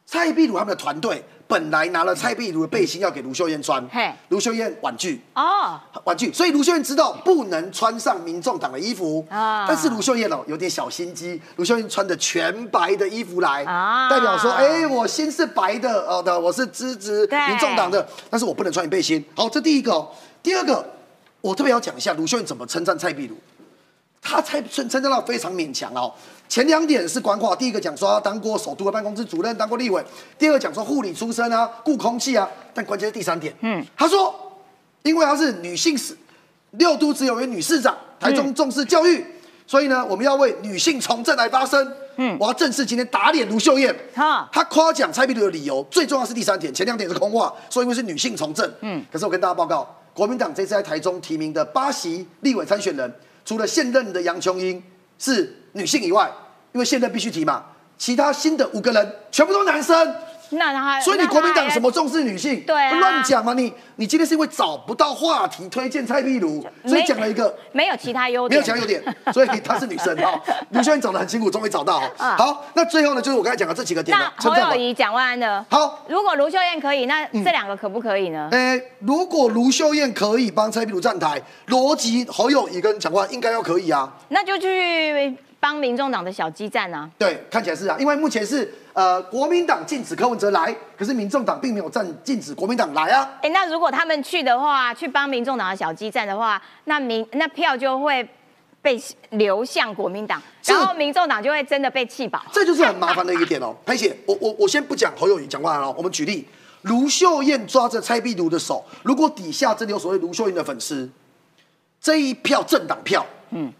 蔡壁如他们的团队本来拿了蔡壁如的背心要给卢秀燕穿嘿，卢秀燕婉拒。哦，婉拒，所以卢秀燕知道不能穿上民众党的衣服啊但是卢秀燕哦有点小心机，卢秀燕穿着全白的衣服来，啊代表说，哎、我心是白的哦的，我是支持民众党的，但是我不能穿你背心。好，这第一个、哦，第二个，我特别要讲一下卢秀燕怎么称赞蔡壁如。他才称称赞到非常勉强哦。前两点是官话，第一个讲说他当过首都的办公室主任，当过立委；第二个讲说护理出身啊，顾空气啊。但关键是第三点，嗯，他说，因为她是女性市六都只有位女市长，台中重视教育，所以呢，我们要为女性从政来发声。嗯，我要正式今天打脸卢秀燕。哈他夸奖蔡壁如的理由，最重要是第三点，前两点是空话，说因为是女性从政。嗯，可是我跟大家报告，国民党这次在台中提名的八席立委参选人，除了现任的杨琼英是女性以外，因为现在必须提嘛，其他新的五个人全部都男生。那他所以你国民党什么重视女性？对啊乱讲嘛！你你今天是因为找不到话题推荐蔡壁如，所以讲了一个没有其他优点没有其他优点，所以她是女生哈。卢秀燕找的很辛苦，终于找到。哈好，那最后呢，就是我刚才讲的这几个点那。侯友谊、蒋万安呢？好，如果卢秀燕可以，那这两个可不可以呢？呃，如果卢秀燕可以帮蔡壁如站台，逻辑侯友谊跟蒋万安应该要可以啊。那就去帮民众党的小基站啊。对，看起来是啊，因为目前是呃国民党禁止柯文哲来，可是民众党并没有站禁止国民党来啊。哎，那如果他们去的话，去帮民众党的小基站的话，那民那票就会被流向国民党，然后民众党就会真的被气饱。这就是很麻烦的一个点哦。潘姐，我我我先不讲侯友谊讲话了哦，我们举例，卢秀燕抓着蔡壁如的手，如果底下真的有所谓卢秀燕的粉丝，这一票政党票，嗯，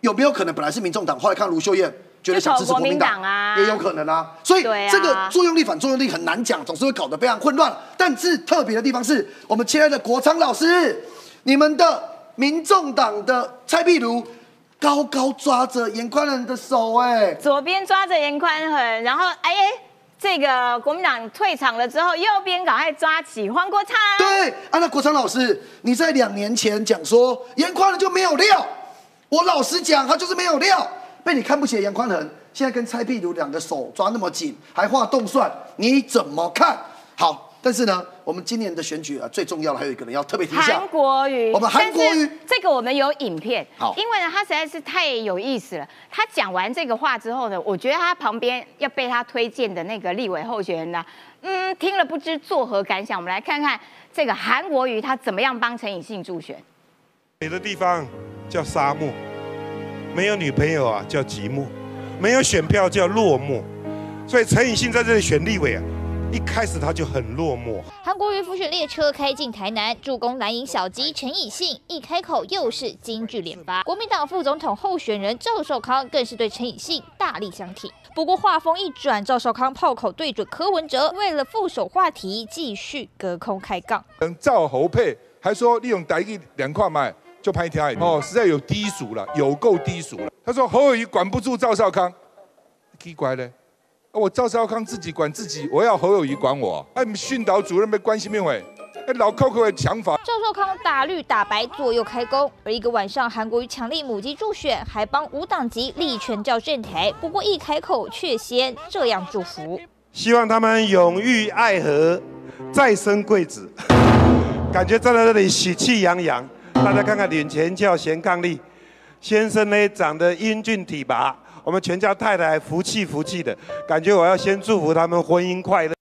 有没有可能本来是民众党，后来看卢秀燕觉得想支持国民党啊也有可能啊。所以这个作用力反作用力很难讲，总是会搞得非常混乱。但是特别的地方是我们亲爱的国昌老师，你们的民众党的蔡壁如高高抓着严宽仁的手，哎。左边抓着严宽仁，然后哎，这个国民党退场了之后，右边赶快抓起黄国昌。对，啊，那国昌老师，你在两年前讲说严宽仁就没有料，我老实讲，他就是没有料，被你看不起的杨宽恒，现在跟蔡壁如两个手抓那么紧，还画动算，你怎么看？好，但是呢，我们今年的选举啊，最重要的还有一个人要特别提一下韩，国瑜，我们韩国瑜这个我们有影片，好因为呢，他实在是太有意思了。他讲完这个话之后呢，我觉得他旁边要被他推荐的那个立委候选人呢，嗯，听了不知作何感想。我们来看看这个韩国瑜他怎么样帮陈以信助选。美的地方叫沙漠，没有女朋友啊叫寂寞，没有选票叫落寞。所以陈以信在这里选立委啊，一开始他就很落寞。韩国瑜复选列车开进台南，助攻蓝营小鸡陈以信，一开口又是京剧连发。国民党副总统候选人赵少康更是对陈以信大力相挺。不过话锋一转，赵少康炮口对准柯文哲，为了副手话题继续隔空开杠。跟赵侯配，还说利用台语两块麦就拍条哦，实在有低俗了，有够低俗了。他说侯友谊管不住赵少康，奇怪嘞，啊我赵少康自己管自己，我要侯友谊管我，哎，训导主任被关心没喂？哎，老 Coco 的想法。赵少康打绿打白左右开弓，而一个晚上，韩国瑜强力母鸡助选，还帮无党籍立权教站台。不过一开口却先这样祝福。希望他们永浴爱河，再生贵子。感觉站在那里喜气洋洋。大家看看领钱叫贤伉俪，先生呢长得英俊体拔，我们全家太太福气福气的，感觉我要先祝福他们婚姻快乐。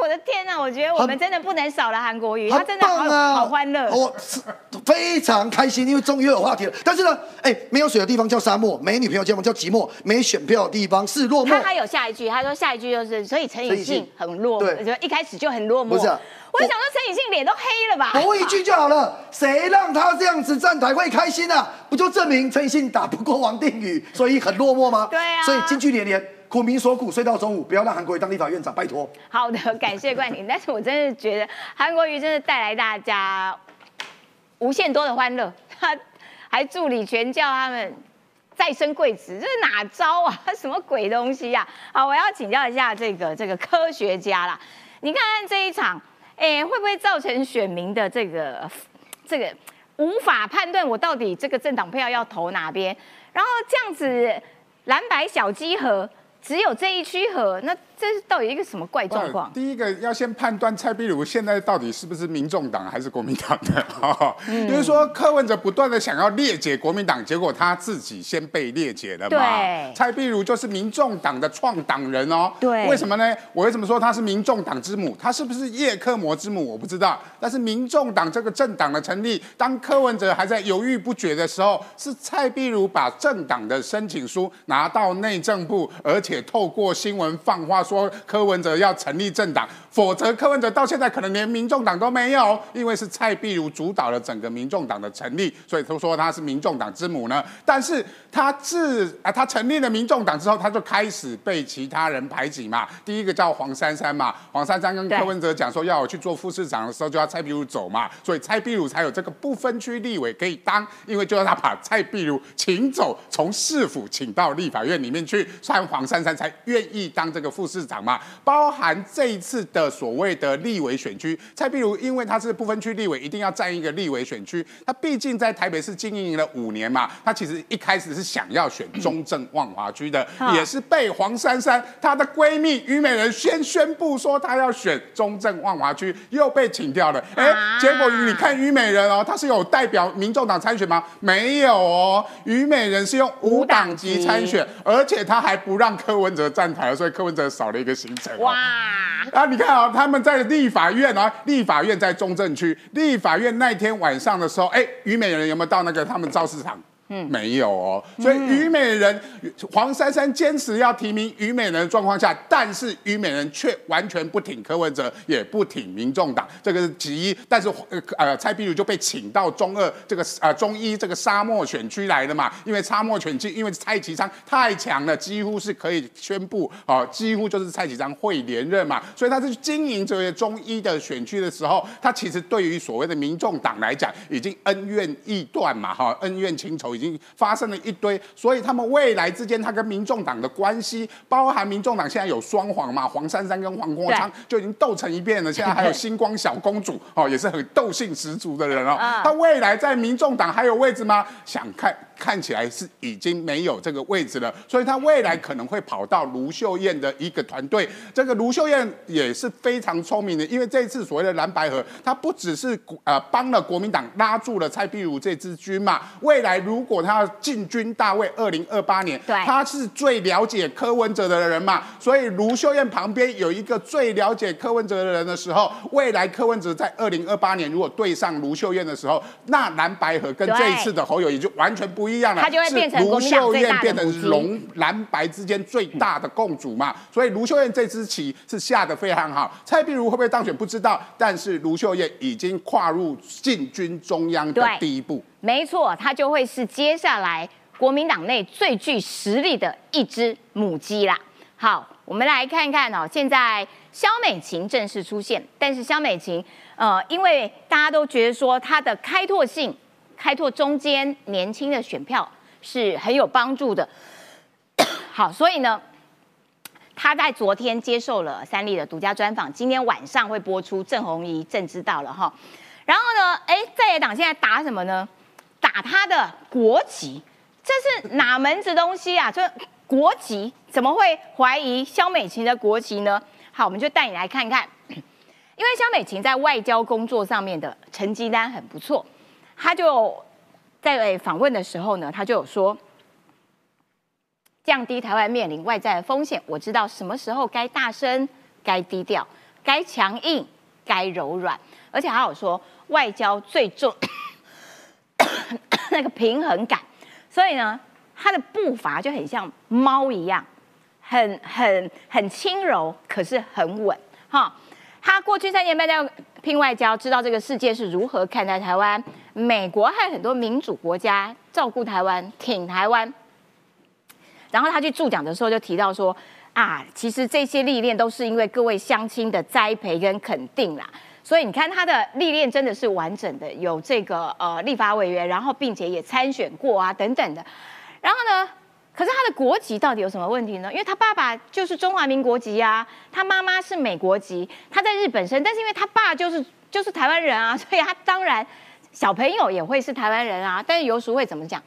我的天呐，我觉得我们真的不能少了韩国瑜，他真的好棒啊，好欢乐。我是非常开心，因为终于有话题了。但是呢，哎，没有水的地方叫沙漠，没女朋友的地方叫寂寞，没选票的地方是落寞。他还有下一句，他说下一句就是，所以陈以信很落对寞，就一开始就很落寞。不是啊我就想说陈以信脸都黑了吧？驳一句就好了，谁让他这样子站台会开心啊？不就证明陈奕迅打不过王定宇，所以很落寞吗？对啊所以金句连连，苦民所苦，睡到中午，不要让韩国瑜当立法院长，拜托。好的，感谢冠廷。但是我真的觉得韩国瑜真的带来大家无限多的欢乐，他还助理全叫他们再生贵子，这是哪招啊？什么鬼东西呀、好，我要请教一下这个这个科学家啦。你看看这一场，哎，会不会造成选民的这个这个无法判断我到底这个政党票要投哪边？然后这样子蓝白小鸡和只有这一区河，那这是到底一个什么怪状况？第一个要先判断蔡壁如现在到底是不是民众党还是国民党的，哦嗯就是说柯文哲不断的想要裂解国民党，结果他自己先被裂解了嘛。对蔡壁如就是民众党的创党人哦。对为什么呢？我为什么说他是民众党之母？他是不是叶克膜之母？我不知道。但是民众党这个政党的成立，当柯文哲还在犹豫不决的时候，是蔡壁如把政党的申请书拿到内政部，而且透过新闻放话说。柯文哲要成立政党，否则柯文哲到现在可能连民众党都没有，因为是蔡壁如主导了整个民众党的成立，所以都说他是民众党之母呢。但是他自啊他成立了民众党之后，他就开始被其他人排挤嘛。第一个叫黄珊珊嘛，黄珊珊跟柯文哲讲说要我去做副市长的时候，就要蔡壁如走嘛，所以蔡壁如才有这个不分区立委可以当，因为就要他把蔡壁如请走，从市府请到立法院里面去，所以黄珊珊才愿意当这个副市长嘛。包含这一次的所谓的立委选区，蔡壁如因为他是不分区立委，一定要占一个立委选区，他毕竟在台北市经营了五年嘛，他其实一开始是想要选中正万华区的，也是被黄珊珊她的闺蜜虞美人先宣布说她要选中正万华区，又被请掉了。哎，结果你看虞美人哦，她是有代表民众党参选吗？没有哦，虞美人是用无党籍参选，而且她还不让柯文哲站台，所以柯文哲少了一个行程。哇！啊，你看啊，他们在立法院啊，立法院在中正区，立法院那天晚上的时候，哎，虞美人有没有到那个他们造市场？嗯，没有哦，所以虞美人黄珊珊坚持要提名虞美人的状况下，但是虞美人却完全不挺柯文哲，也不挺民众党，这个是其一。但是呃呃，蔡壁如就被请到中二这个呃中一这个沙漠选区来了嘛，因为沙漠选区因为蔡其昌太强了，几乎是可以宣布哦，几乎就是蔡其昌会连任嘛，所以他是经营这些中医的选区的时候，他其实对于所谓的民众党来讲，已经恩怨义断嘛，哈，恩怨情仇已经发生了一堆，所以他们未来之间，他跟民众党的关系，包含民众党现在有双黄嘛，黄珊珊跟黄国昌就已经斗成一片了。现在还有 星光小公主哦，也是很斗性十足的人哦。他未来在民众党还有位置吗？想看。看起来是已经没有这个位置了，所以他未来可能会跑到卢秀燕的一个团队。这个卢秀燕也是非常聪明的，因为这次所谓的蓝白河，他不只是呃帮了国民党拉住了蔡壁如这支军嘛。未来如果他要进军大位，二零二八年，对，他是最了解柯文哲的人嘛。所以卢秀燕旁边有一个最了解柯文哲的人的时候，未来柯文哲在二零二八年如果对上卢秀燕的时候，那蓝白河跟这一次的侯友也就完全不一样了。他就会变成卢秀燕变成龙蓝白之间最大的共主嘛，所以卢秀燕这支棋是下的非常好。蔡壁如会不会当选不知道，但是卢秀燕已经跨入进军中央的第一步。没错，他就会是接下来国民党内最具实力的一只母鸡啦。好，我们来看看哦，现在肖美琴正式出现，但是肖美琴呃，因为大家都觉得说她的开拓性。开拓中间年轻的选票是很有帮助的。好，所以呢，他在昨天接受了三立的独家专访，今天晚上会播出。郑红怡正知道了哈。然后呢，哎，在野党现在打什么呢？打他的国籍，这是哪门子东西啊？这国籍怎么会怀疑肖美琴的国籍呢？好，我们就带你来看看，因为肖美琴在外交工作上面的成绩单很不错。他就在访问的时候呢，他就有说，降低台湾面临外在的风险。我知道什么时候该大声，该低调，该强硬，该柔软。而且还有说，外交最重 那个平衡感。所以呢，他的步伐就很像猫一样，很很很轻柔，可是很稳。哈，他过去三年半在拼外交，知道这个世界是如何看待台湾。美国还有很多民主国家照顾台湾、挺台湾，然后他去助讲的时候就提到说：“啊，其实这些历练都是因为各位乡亲的栽培跟肯定啦。所以你看他的历练真的是完整的，有这个呃立法委员，然后并且也参选过啊等等的。然后呢，可是他的国籍到底有什么问题呢？因为他爸爸就是中华民国籍啊，他妈妈是美国籍，他在日本生，但是因为他爸就是就是台湾人啊，所以他当然。”小朋友也会是台湾人啊，但是游淑慧怎么讲？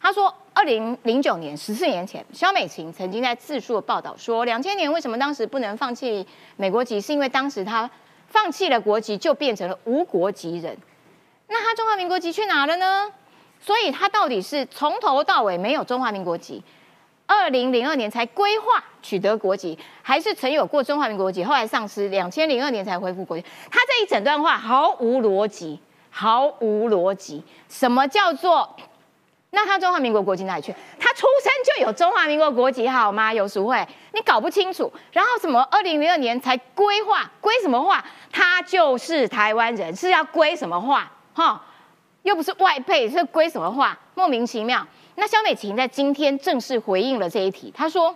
他说，二零零九年十四年前，肖美琴曾经在自述的报道说，两千年为什么当时不能放弃美国籍，是因为当时他放弃了国籍，就变成了无国籍人。那他中华民国籍去哪了呢？所以他到底是从头到尾没有中华民国籍，二零零二年才规划取得国籍，还是曾有过中华民国籍，后来丧失，两千零二年才恢复国籍？他这一整段话毫无逻辑。毫无逻辑。什么叫做那他中华民国国籍哪里去？他出生就有中华民国国籍好吗？有淑慧，你搞不清楚。然后什么二零零二年才规划，规什么划？他就是台湾人，是要规什么划？哈，又不是外配，是规什么划？莫名其妙。那肖美琴在今天正式回应了这一题，她说：“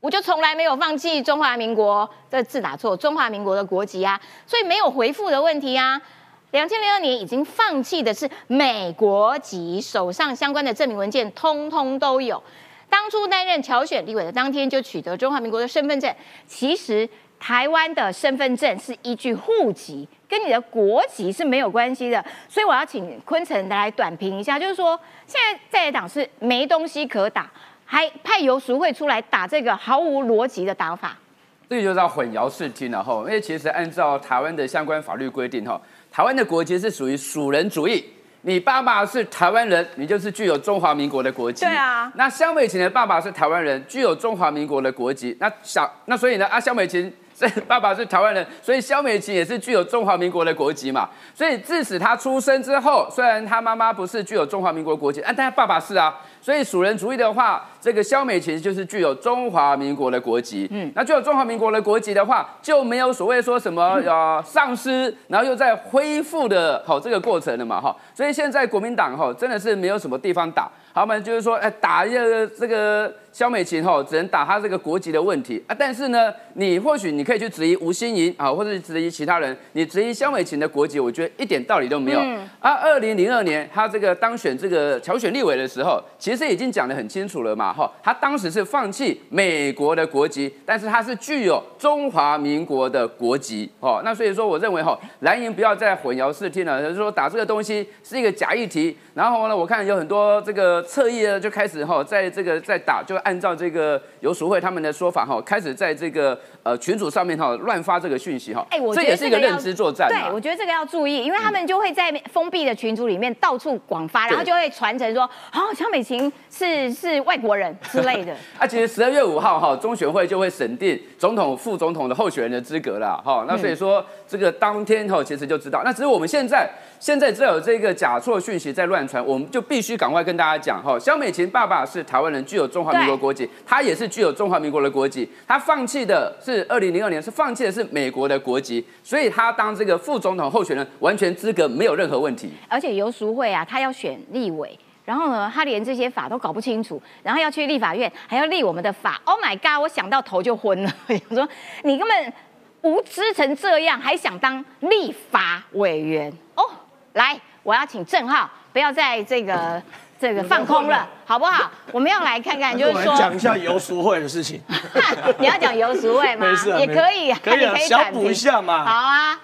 我就从来没有放弃中华民国，这字打错，中华民国的国籍啊，所以没有回复的问题啊。两千零二年已经放弃的是美国籍，手上相关的证明文件通通都有。当初担任侨选立委的当天就取得中华民国的身份证，其实台湾的身份证是依据户籍。”跟你的国籍是没有关系的，所以我要请坤城来短评一下，就是说现在在野党是没东西可打，还派游淑慧出来打这个毫无逻辑的打法，这个就叫混淆视听了哈。因为其实按照台湾的相关法律规定哈，台湾的国籍是属于属人主义，你爸爸是台湾人，你就是具有中华民国的国籍。对啊。那肖美琴的爸爸是台湾人，具有中华民国的国籍。那小那所以呢，啊肖美琴。是 爸爸是台湾人，所以肖美琴也是具有中华民国的国籍嘛。所以自此他出生之后，虽然他妈妈不是具有中华民国国籍，啊，但他爸爸是啊。所以属人主义的话，这个萧美琴就是具有中华民国的国籍。嗯，那具有中华民国的国籍的话，就没有所谓说什么呃丧失，然后又在恢复的好这个过程了嘛哈。所以现在国民党哈真的是没有什么地方打，他们就是说哎打一个这个萧美琴哈，只能打他这个国籍的问题啊。但是呢，你或许你可以去质疑吴欣盈啊，或者质疑其他人，你质疑萧美琴的国籍，我觉得一点道理都没有。啊，二零零二年他这个当选这个侨选立委的时候，其实。这已经讲得很清楚了嘛，哈，他当时是放弃美国的国籍，但是他是具有中华民国的国籍，哦，那所以说我认为哈，蓝营不要再混淆视听了，就是说打这个东西是一个假议题，然后呢，我看有很多这个侧翼呢就开始哈，在这个在打，就按照这个游淑慧他们的说法哈，开始在这个呃群组上面哈乱发这个讯息哈，哎，我这也是一个认知作战，对，我觉得这个要注意，因为他们就会在封闭的群组里面到处广发，然后就会传承说，好，肖美琴。是是外国人之类的。啊，其实十二月五号哈，中选会就会审定总统、副总统的候选人的资格了哈。那所以说这个当天哈，其实就知道。那只是我们现在现在只有这个假错讯息在乱传，我们就必须赶快跟大家讲哈。萧美琴爸爸是台湾人，具有中华民国国籍，他也是具有中华民国的国籍。他放弃的是二零零二年是放弃的是美国的国籍，所以他当这个副总统候选人完全资格没有任何问题。而且游淑慧啊，他要选立委。然后呢，他连这些法都搞不清楚，然后要去立法院，还要立我们的法。Oh my god！我想到头就昏了。我说你根本无知成这样，还想当立法委员哦？来，我要请郑浩，不要再这个这个放空了，好不好？我们要来看看，就是说 讲一下游淑慧的事情。你要讲游淑慧吗？没事，也可以，可以小补一下嘛。好啊。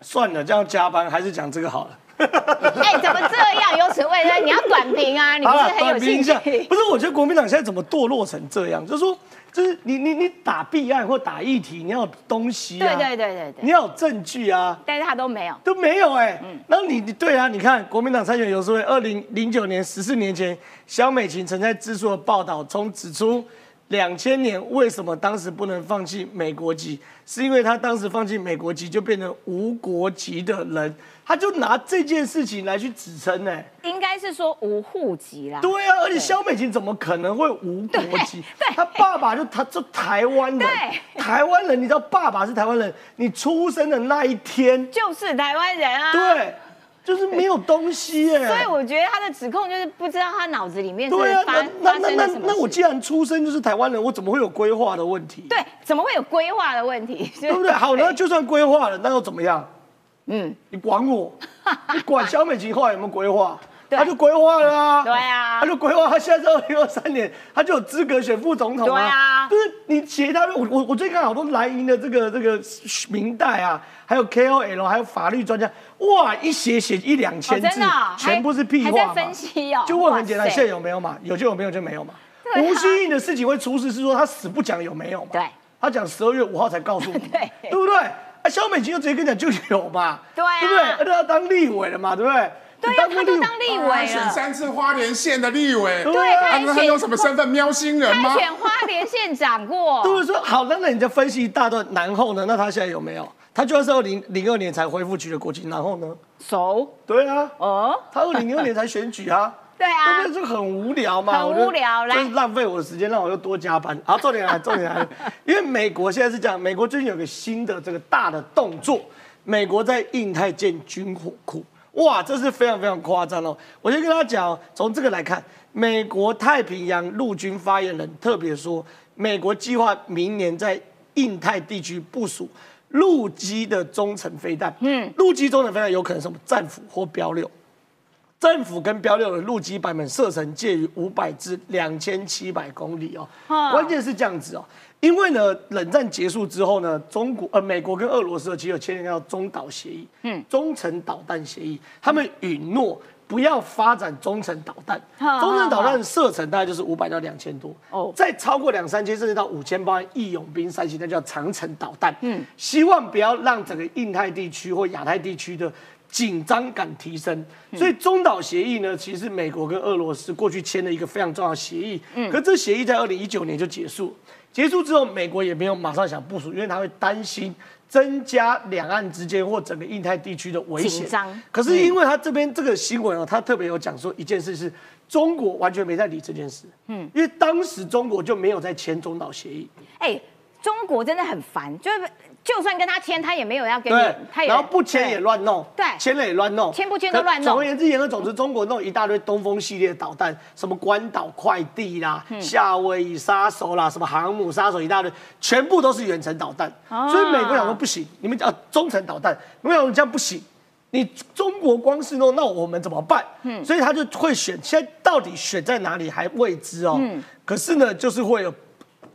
算了，这样加班还是讲这个好了。哎，怎么这样？有此为呢？你要短评啊！你不是很有兴趣？不是，我觉得国民党现在怎么堕落成这样？就是说，就是你你你打弊案或打议题，你要有东西啊，对对对对对，你要有证据啊。但是他都没有，都没有哎。嗯，然后你你对啊，你看国民党参选有时候，二零零九年十四年前，萧美琴曾在自述的报道中指出，两千年为什么当时不能放弃美国籍，是因为他当时放弃美国籍就变成无国籍的人。他就拿这件事情来去指称呢，应该是说无户籍啦。对啊，而且肖美琴怎么可能会无国籍？对，他爸爸就他就台湾人，台湾人，你知道爸爸是台湾人，你出生的那一天就是台湾人啊。对，就是没有东西耶。所以我觉得他的指控就是不知道他脑子里面是发发生了什么。那我既然出生就是台湾人，我怎么会有规划的问题？对，怎么会有规划的问题？对不对？好，那就算规划了，那又怎么样？嗯，你管我？你管小美琴后来有没有规划？他就规划了啊。对啊，他就规划，他现在是二零二三年，他就有资格选副总统啊。对啊，就是你其他的，我我我最近看好多蓝营的这个这个明代啊，还有 KOL，还有法律专家，哇，一写写一两千字，全部是屁话分析哦。就问很简单，现在有没有嘛？有就有，没有就没有嘛。吴欣颖的事情会出事，是说他死不讲有没有嘛？对，他讲十二月五号才告诉你，对，对不对？啊，萧美琴就直接跟你讲就有嘛，对不对？而且要当立委了嘛，对不对？对呀，他就当立委选三次花莲县的立委，对，他他有什么身份？喵星人吗？选花莲县长过。对，说好，那那你就分析一大段，然后呢？那他现在有没有？他就算是二零零二年才恢复取得国籍，然后呢？熟。对啊。哦。他二零零二年才选举啊。对啊对不对？就很无聊嘛，很无聊来就是浪费我的时间，让我又多加班。好，重点来，重点来，因为美国现在是这样，美国最近有个新的这个大的动作，美国在印太建军火库，哇，这是非常非常夸张哦。我先跟大家讲哦，从这个来看，美国太平洋陆军发言人特别说，美国计划明年在印太地区部署陆基的中程飞弹，嗯，陆基中程飞弹有可能是什么战斧或标六。政府跟标六的陆基版本射程介于五百至两千七百公里哦。关键是这样子哦，因为呢，冷战结束之后呢，中国呃美国跟俄罗斯其实有签订叫中导协议，嗯，中程导弹协议，他们允诺不要发展中程导弹，中程导弹射程大概就是五百到两千多，哦，再超过两三千甚至到五千，包含义勇兵三型，那叫长程导弹，嗯，希望不要让整个印太地区或亚太地区的。紧张感提升，所以中导协议呢，其实美国跟俄罗斯过去签了一个非常重要的协议。嗯，可这协议在二零一九年就结束，结束之后，美国也没有马上想部署，因为他会担心增加两岸之间或整个印太地区的危险。可是因为他这边这个新闻哦，他特别有讲说一件事是，中国完全没在理这件事。嗯，因为当时中国就没有在签中导协议。哎，中国真的很烦，就是。就算跟他签，他也没有要给你，他然后不签也乱弄，对，签了也乱弄，签不签都乱弄。总而言之，言而总之，中国弄一大堆东风系列导弹，什么关岛快递啦、夏威夷杀手啦、什么航母杀手一大堆，全部都是远程导弹。所以美国讲说不行，你们讲中程导弹，美国讲这样不行，你中国光是弄，那我们怎么办？嗯，所以他就会选，现在到底选在哪里还未知哦。嗯，可是呢，就是会有。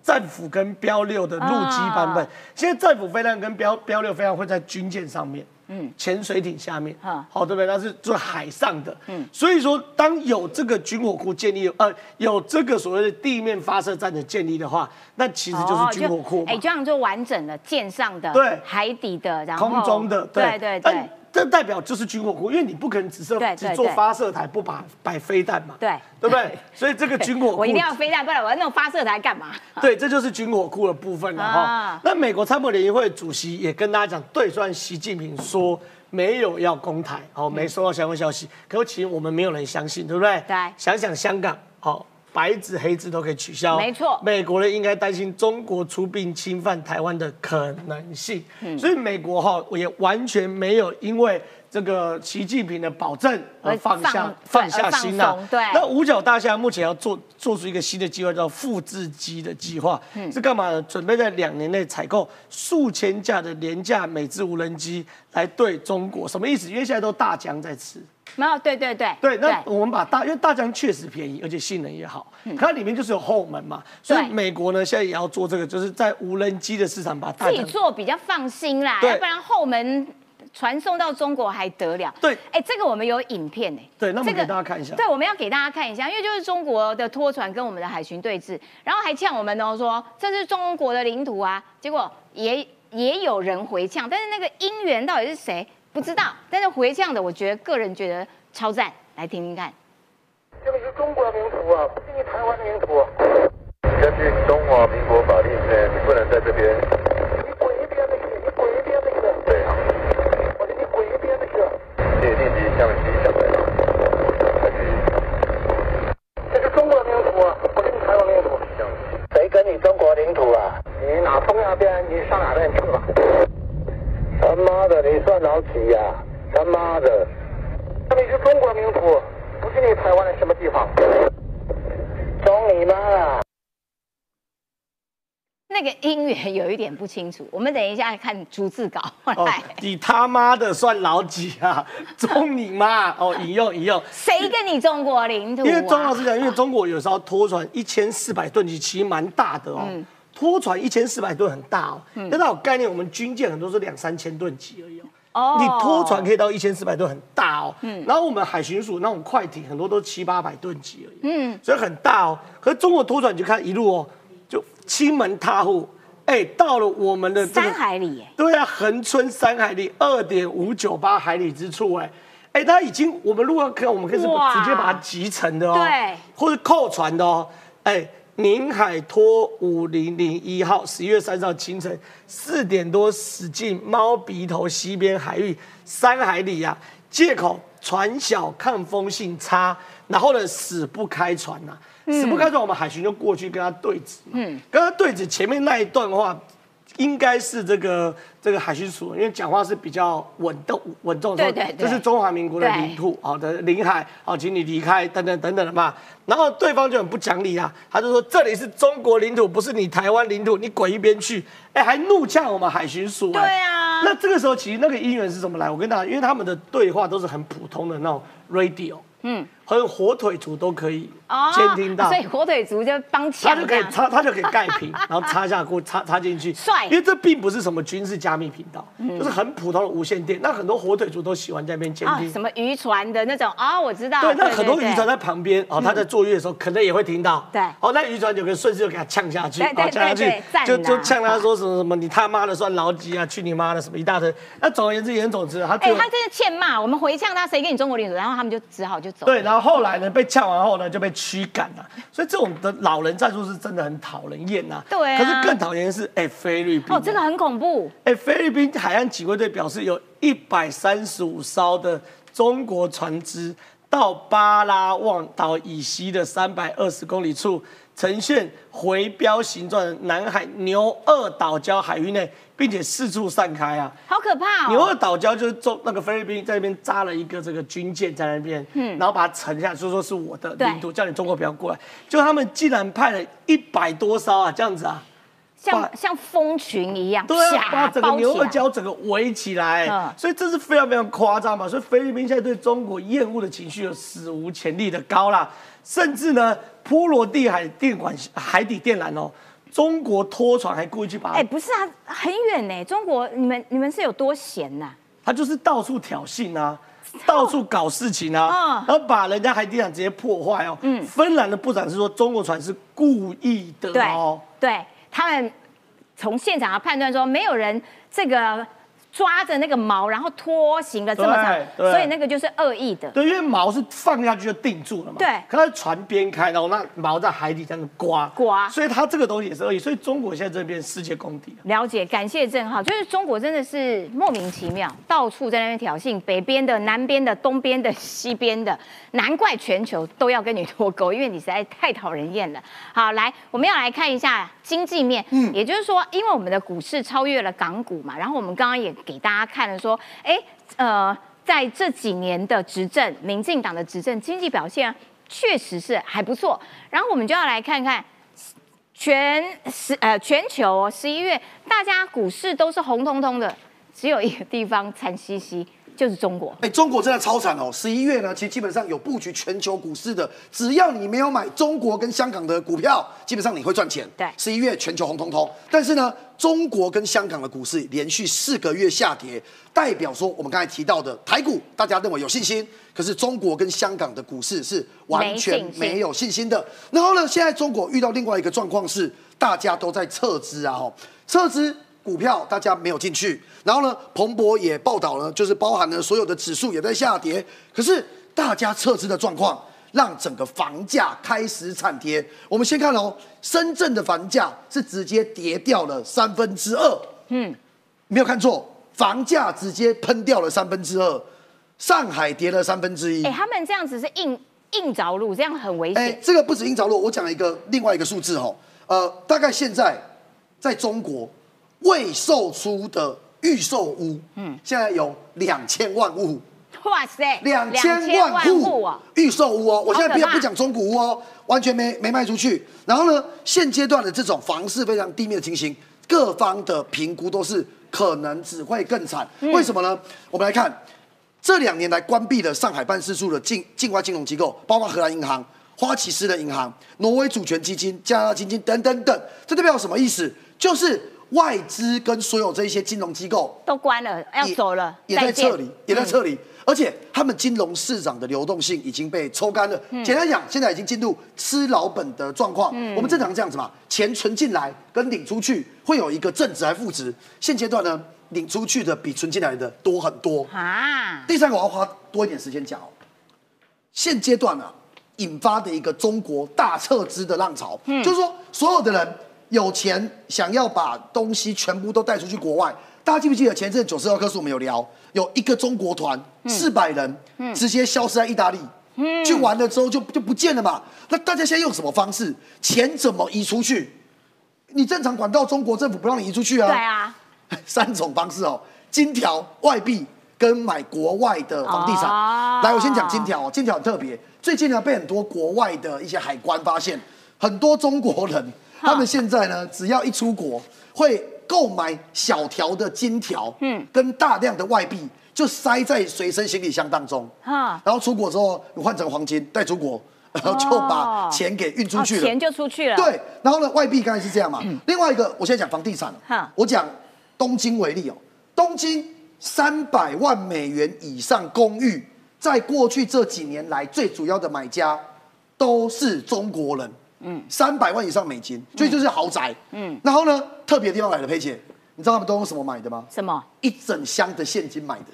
战斧跟标六的陆基版本，现在战斧飞弹跟标标六飞弹会在军舰上面，嗯，潜水艇下面，好对不对？那是做海上的，嗯，所以说当有这个军火库建立，呃，有这个所谓的地面发射站的建立的话，那其实就是军火库，哎，这样就完整的舰上的，对，海底的，然后空中的，对。对对。这代表就是军火库，因为你不可能只是只做发射台，不把摆飞弹嘛，对对不对？所以这个军火库我一定要飞弹，不然我要弄发射台干嘛？对，这就是军火库的部分了哈。那美国参谋联谊会主席也跟大家讲，对，虽然习近平说没有要攻台，哦，没收到相关消息，可其实我们没有人相信，对不对？对，想想香港，好。白纸黑字都可以取消，没错。美国人应该担心中国出兵侵犯台湾的可能性，所以美国哈也完全没有因为这个习近平的保证而放下放下心呐。对。那五角大厦目前要做做出一个新的计划，叫复制机的计划，是干嘛呢？准备在两年内采购数千架的廉价美制无人机来对中国，什么意思？因为现在都大疆在吃。没有，对对对，对，那我们把大，因为大疆确实便宜，而且性能也好，可它里面就是有后门嘛，所以美国呢现在也要做这个，就是在无人机的市场把自己做比较放心啦，要不然后门传送到中国还得了？对，哎，这个我们有影片哎，对，那我们给大家看一下，对，我们要给大家看一下，因为就是中国的拖船跟我们的海巡对峙，然后还呛我们哦，说这是中国的领土啊，结果也也有人回呛，但是那个因缘到底是谁？不知道，但是回呛的，我觉得个人觉得超赞，来听听看。这个是中国领土啊，不是你台湾的领土。根据中华民国法律，你不能在这边。你滚一边去，你滚一边去。对啊。我说你滚一边去。立即向西向北。这是中国领土，不是台湾领土。谁跟你中国领土啊？你哪东哪边，你上哪边去吧。他妈的，你算老几呀？他妈的，这里是中国领土，不是你台湾的什么地方。中你妈啊！那个音源有一点不清楚，我们等一下看逐字稿。来，你他妈的算老几啊？中你妈！哦，引用引用。谁跟你中国领土？因为庄老师讲，因为中国有时候拖船一千四百吨级，其实蛮大的哦。拖船一千四百吨很大哦，但它有概念，我们军舰很多是两三千吨级而已哦。你拖船可以到一千四百吨，很大哦。嗯。然后我们海巡署那种快艇很多都七八百吨级而已。嗯。所以很大哦。可是中国拖船你就看一路哦，就亲门踏户，哎，到了我们的三海里。对啊，横村三海里，二点五九八海里之处，哎，哎，它已经我们如果可，我们可以直接把它集成的哦，对，或者扣船的哦，哎。宁海托五零零一号，十一月三号清晨四点多驶进猫鼻头西边海域三海里啊，借口船小抗风性差，然后呢死不开船呐、死不开船，我们海巡就过去跟他对峙，嗯，跟他对峙前面那一段的话，应该是这个这个海巡署，因为讲话是比较稳重稳重的说，对对对这是中华民国的对领土，好的领海，好，请你离开，等等等等的嘛。然后对方就很不讲理啊，他就说这里是中国领土，不是你台湾领土，你滚一边去，哎，还怒呛我们海巡署、哎对啊。那这个时候其实那个音源是怎么来？我跟大家，因为他们的对话都是很普通的那种 radio，嗯，和火腿族都可以监听到，哦所以火腿族就帮他就可以。插，他就可以盖屏，然后插下锅插插进去，帅因为这并不是什么军事加密频道，就是很普通的无线电。那很多火腿族都喜欢在那边监啊，听。什么渔船的那种哦、我知道。对，那很多渔船在旁边哦，他在坐月的时候可能也会听到。对哦，那渔船就可以顺势就给他呛下去，对对哦呛下去，就就呛他说什么什么你他妈的算老几啊，去你妈的什么一大堆。那总而言之言总之，他哎、他真的欠骂，我们回呛他，谁跟你中国领土？然后他们就只好就走。对，然后后来呢，被呛完后呢，就被驱赶了。所以这种的老人战术是真的很讨人厌呐。对啊可是更讨厌的是，哎，菲律宾。哦，这个很恐怖。哎，菲律宾海岸警卫队表示，有一百三十五艘的中国船只到巴拉望岛以西的三百二十公里处，呈现回标形状的南海牛二岛礁海域内，并且四处散开啊。好可怕牛哦！二岛礁就是中那个菲律宾在那边扎了一个这个军舰在那边，嗯，然后把它沉下，就说是我的领土，叫你中国不要过来。就他们竟然派了一百多艘啊，这样子啊，像像蜂群一样，对啊，把整个牛二包起来礁整个围起来，嗯所以这是非常非常夸张嘛。所以菲律宾现在对中国厌恶的情绪有史无前例的高啦，甚至呢，波罗的海电管海底电缆哦，中国拖船还故意去把它哎、不是啊，很远呢。中国，你们你们是有多闲呐、他就是到处挑衅啊，到处搞事情啊，嗯然后把人家海底缆直接破坏哦。嗯，芬兰的部长是说中国船是故意的对哦。对，他们从现场的判断说，没有人这个抓着那个毛，然后拖行了这么长所以那个就是恶意的。对，因为毛是放下去就定住了嘛。对可它是船边开，然后那毛在海底这样刮刮所以它这个东西也是恶意。所以中国现在这边世界公敌了。了解，感谢郑浩。就是中国真的是莫名其妙，到处在那边挑衅，北边的、南边的、东边的、西边的，难怪全球都要跟你脱钩，因为你实在太讨人厌了。好，来，我们要来看一下经济面，嗯，也就是说，因为我们的股市超越了港股嘛，然后我们刚刚也给大家看了说，哎，呃，在这几年的执政，民进党的执政经济表现确实是还不错，然后我们就要来看看。全十呃全球哦十一月，大家股市都是红彤彤的，只有一个地方惨兮兮，就是中国。哎，中国真的超惨哦！十一月呢，其实基本上有布局全球股市的，只要你没有买中国跟香港的股票，基本上你会赚钱。对十一月全球红彤彤，但是呢，中国跟香港的股市连续四个月下跌，代表说我们刚才提到的台股，大家认为有信心，可是中国跟香港的股市是完全没有信心的。然后呢，现在中国遇到另外一个状况是，大家都在撤资啊，吼，撤资。股票大家没有进去，然后呢，彭博也报道了，就是包含了所有的指数也在下跌，可是大家撤资的状况，让整个房价开始惨跌。我们先看哦，深圳的房价是直接跌掉了三分之二，嗯，没有看错，房价直接喷掉了三分之二，上海跌了三分之一哎、。他们这样子是硬硬着陆，这样很危哎、险。这个不止硬着陆，我讲一个另外一个数字哦，呃，大概现在在中国未售出的预售屋，嗯，现在有两千万户，哇塞，两千万户哦！预售屋哦，我现在不不讲中古屋哦，完全没没卖出去。然后呢，现阶段的这种房市非常低迷的情形，各方的评估都是可能只会更惨。嗯为什么呢？我们来看这两年来关闭的上海办事处的境境外金融机构，包括荷兰银行、花旗私人银行、挪威主权基金、加拿大基金等等等，这代表什么意思？就是外资跟所有这些金融机构都关了，要也走了，也在撤离，也在撤离。而且他们金融市场的流动性已经被抽干了。简单讲，现在已经进入吃老本的状况。我们正常这样子嘛，钱存进来跟领出去会有一个正值还负值。现阶段呢，领出去的比存进来的多很多。啊！第三个我要花多一点时间讲哦。现阶段啊，引发的一个中国大撤资的浪潮，就是说所有的人有钱想要把东西全部都带出去国外。大家记不记得前一阵九十二棵树我们有聊，有一个中国团四百人直接消失在意大利，去完了之后就就不见了嘛。那大家现在用什么方式？钱怎么移出去？你正常管道，中国政府不让你移出去啊。对啊，三种方式哦：金条、外币跟买国外的房地产。哦来，我先讲金条哦，金条很特别，最近呢被很多国外的一些海关发现，很多中国人他们现在呢，只要一出国，会购买小条的金条，嗯，跟大量的外币，就塞在随身行李箱当中。哈，然后出国之后换成黄金带出国，然后就把钱给运出去了。哦钱就出去了。，对，然后呢，外币刚才是这样嘛。另外一个，我现在讲房地产哈，我讲东京为例哦，东京三百万美元以上公寓，在过去这几年来，最主要的买家都是中国人。嗯，三百万以上美金，所以就是豪宅。嗯，然后呢，特别地方来的，佩姐，你知道他们都用什么买的吗？什么？一整箱的现金买的。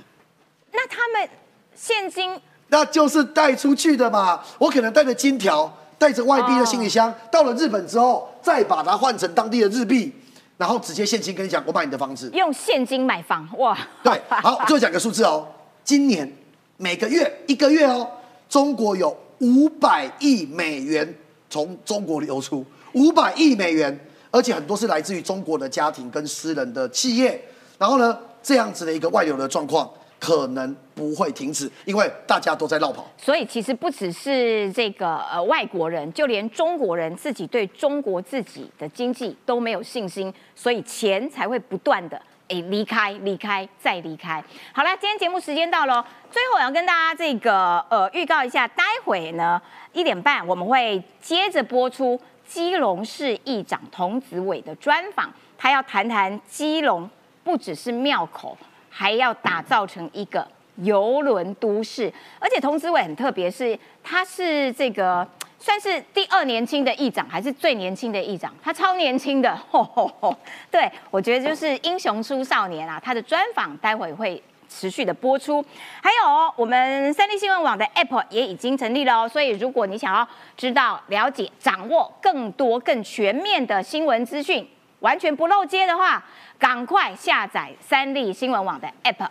那他们现金那就是带出去的嘛。我可能带着金条，带着外币的行李箱，到了日本之后，再把它换成当地的日币，然后直接现金跟你讲，我买你的房子。用现金买房，哇！对，好，最后讲个数字哦，今年每个月一个月哦，中国有五百亿美元从中国流出，五百亿美元，而且很多是来自于中国的家庭跟私人的企业。然后呢，这样子的一个外流的状况可能不会停止，因为大家都在绕跑。所以其实不只是这个呃外国人，就连中国人自己对中国自己的经济都没有信心，所以钱才会不断的诶离开、离开再离开。好了，今天节目时间到了，最后我要跟大家这个呃预告一下，待会呢一点半我们会接着播出基隆市议长童子伟的专访，他要谈谈基隆不只是庙口。还要打造成一个游轮都市，而且童子伟很特别，是他是这个算是第二年轻的议长，还是最年轻的议长？他超年轻的，吼吼吼！对我觉得就是英雄出少年啊，他的专访待会会。持续的播出，还有我们三立新闻网的 App 也已经成立了哦，所以如果你想要知道、了解、掌握更多、更全面的新闻资讯，完全不漏接的话，赶快下载三立新闻网的 App。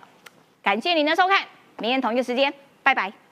感谢您的收看，明天同一个时间，拜拜。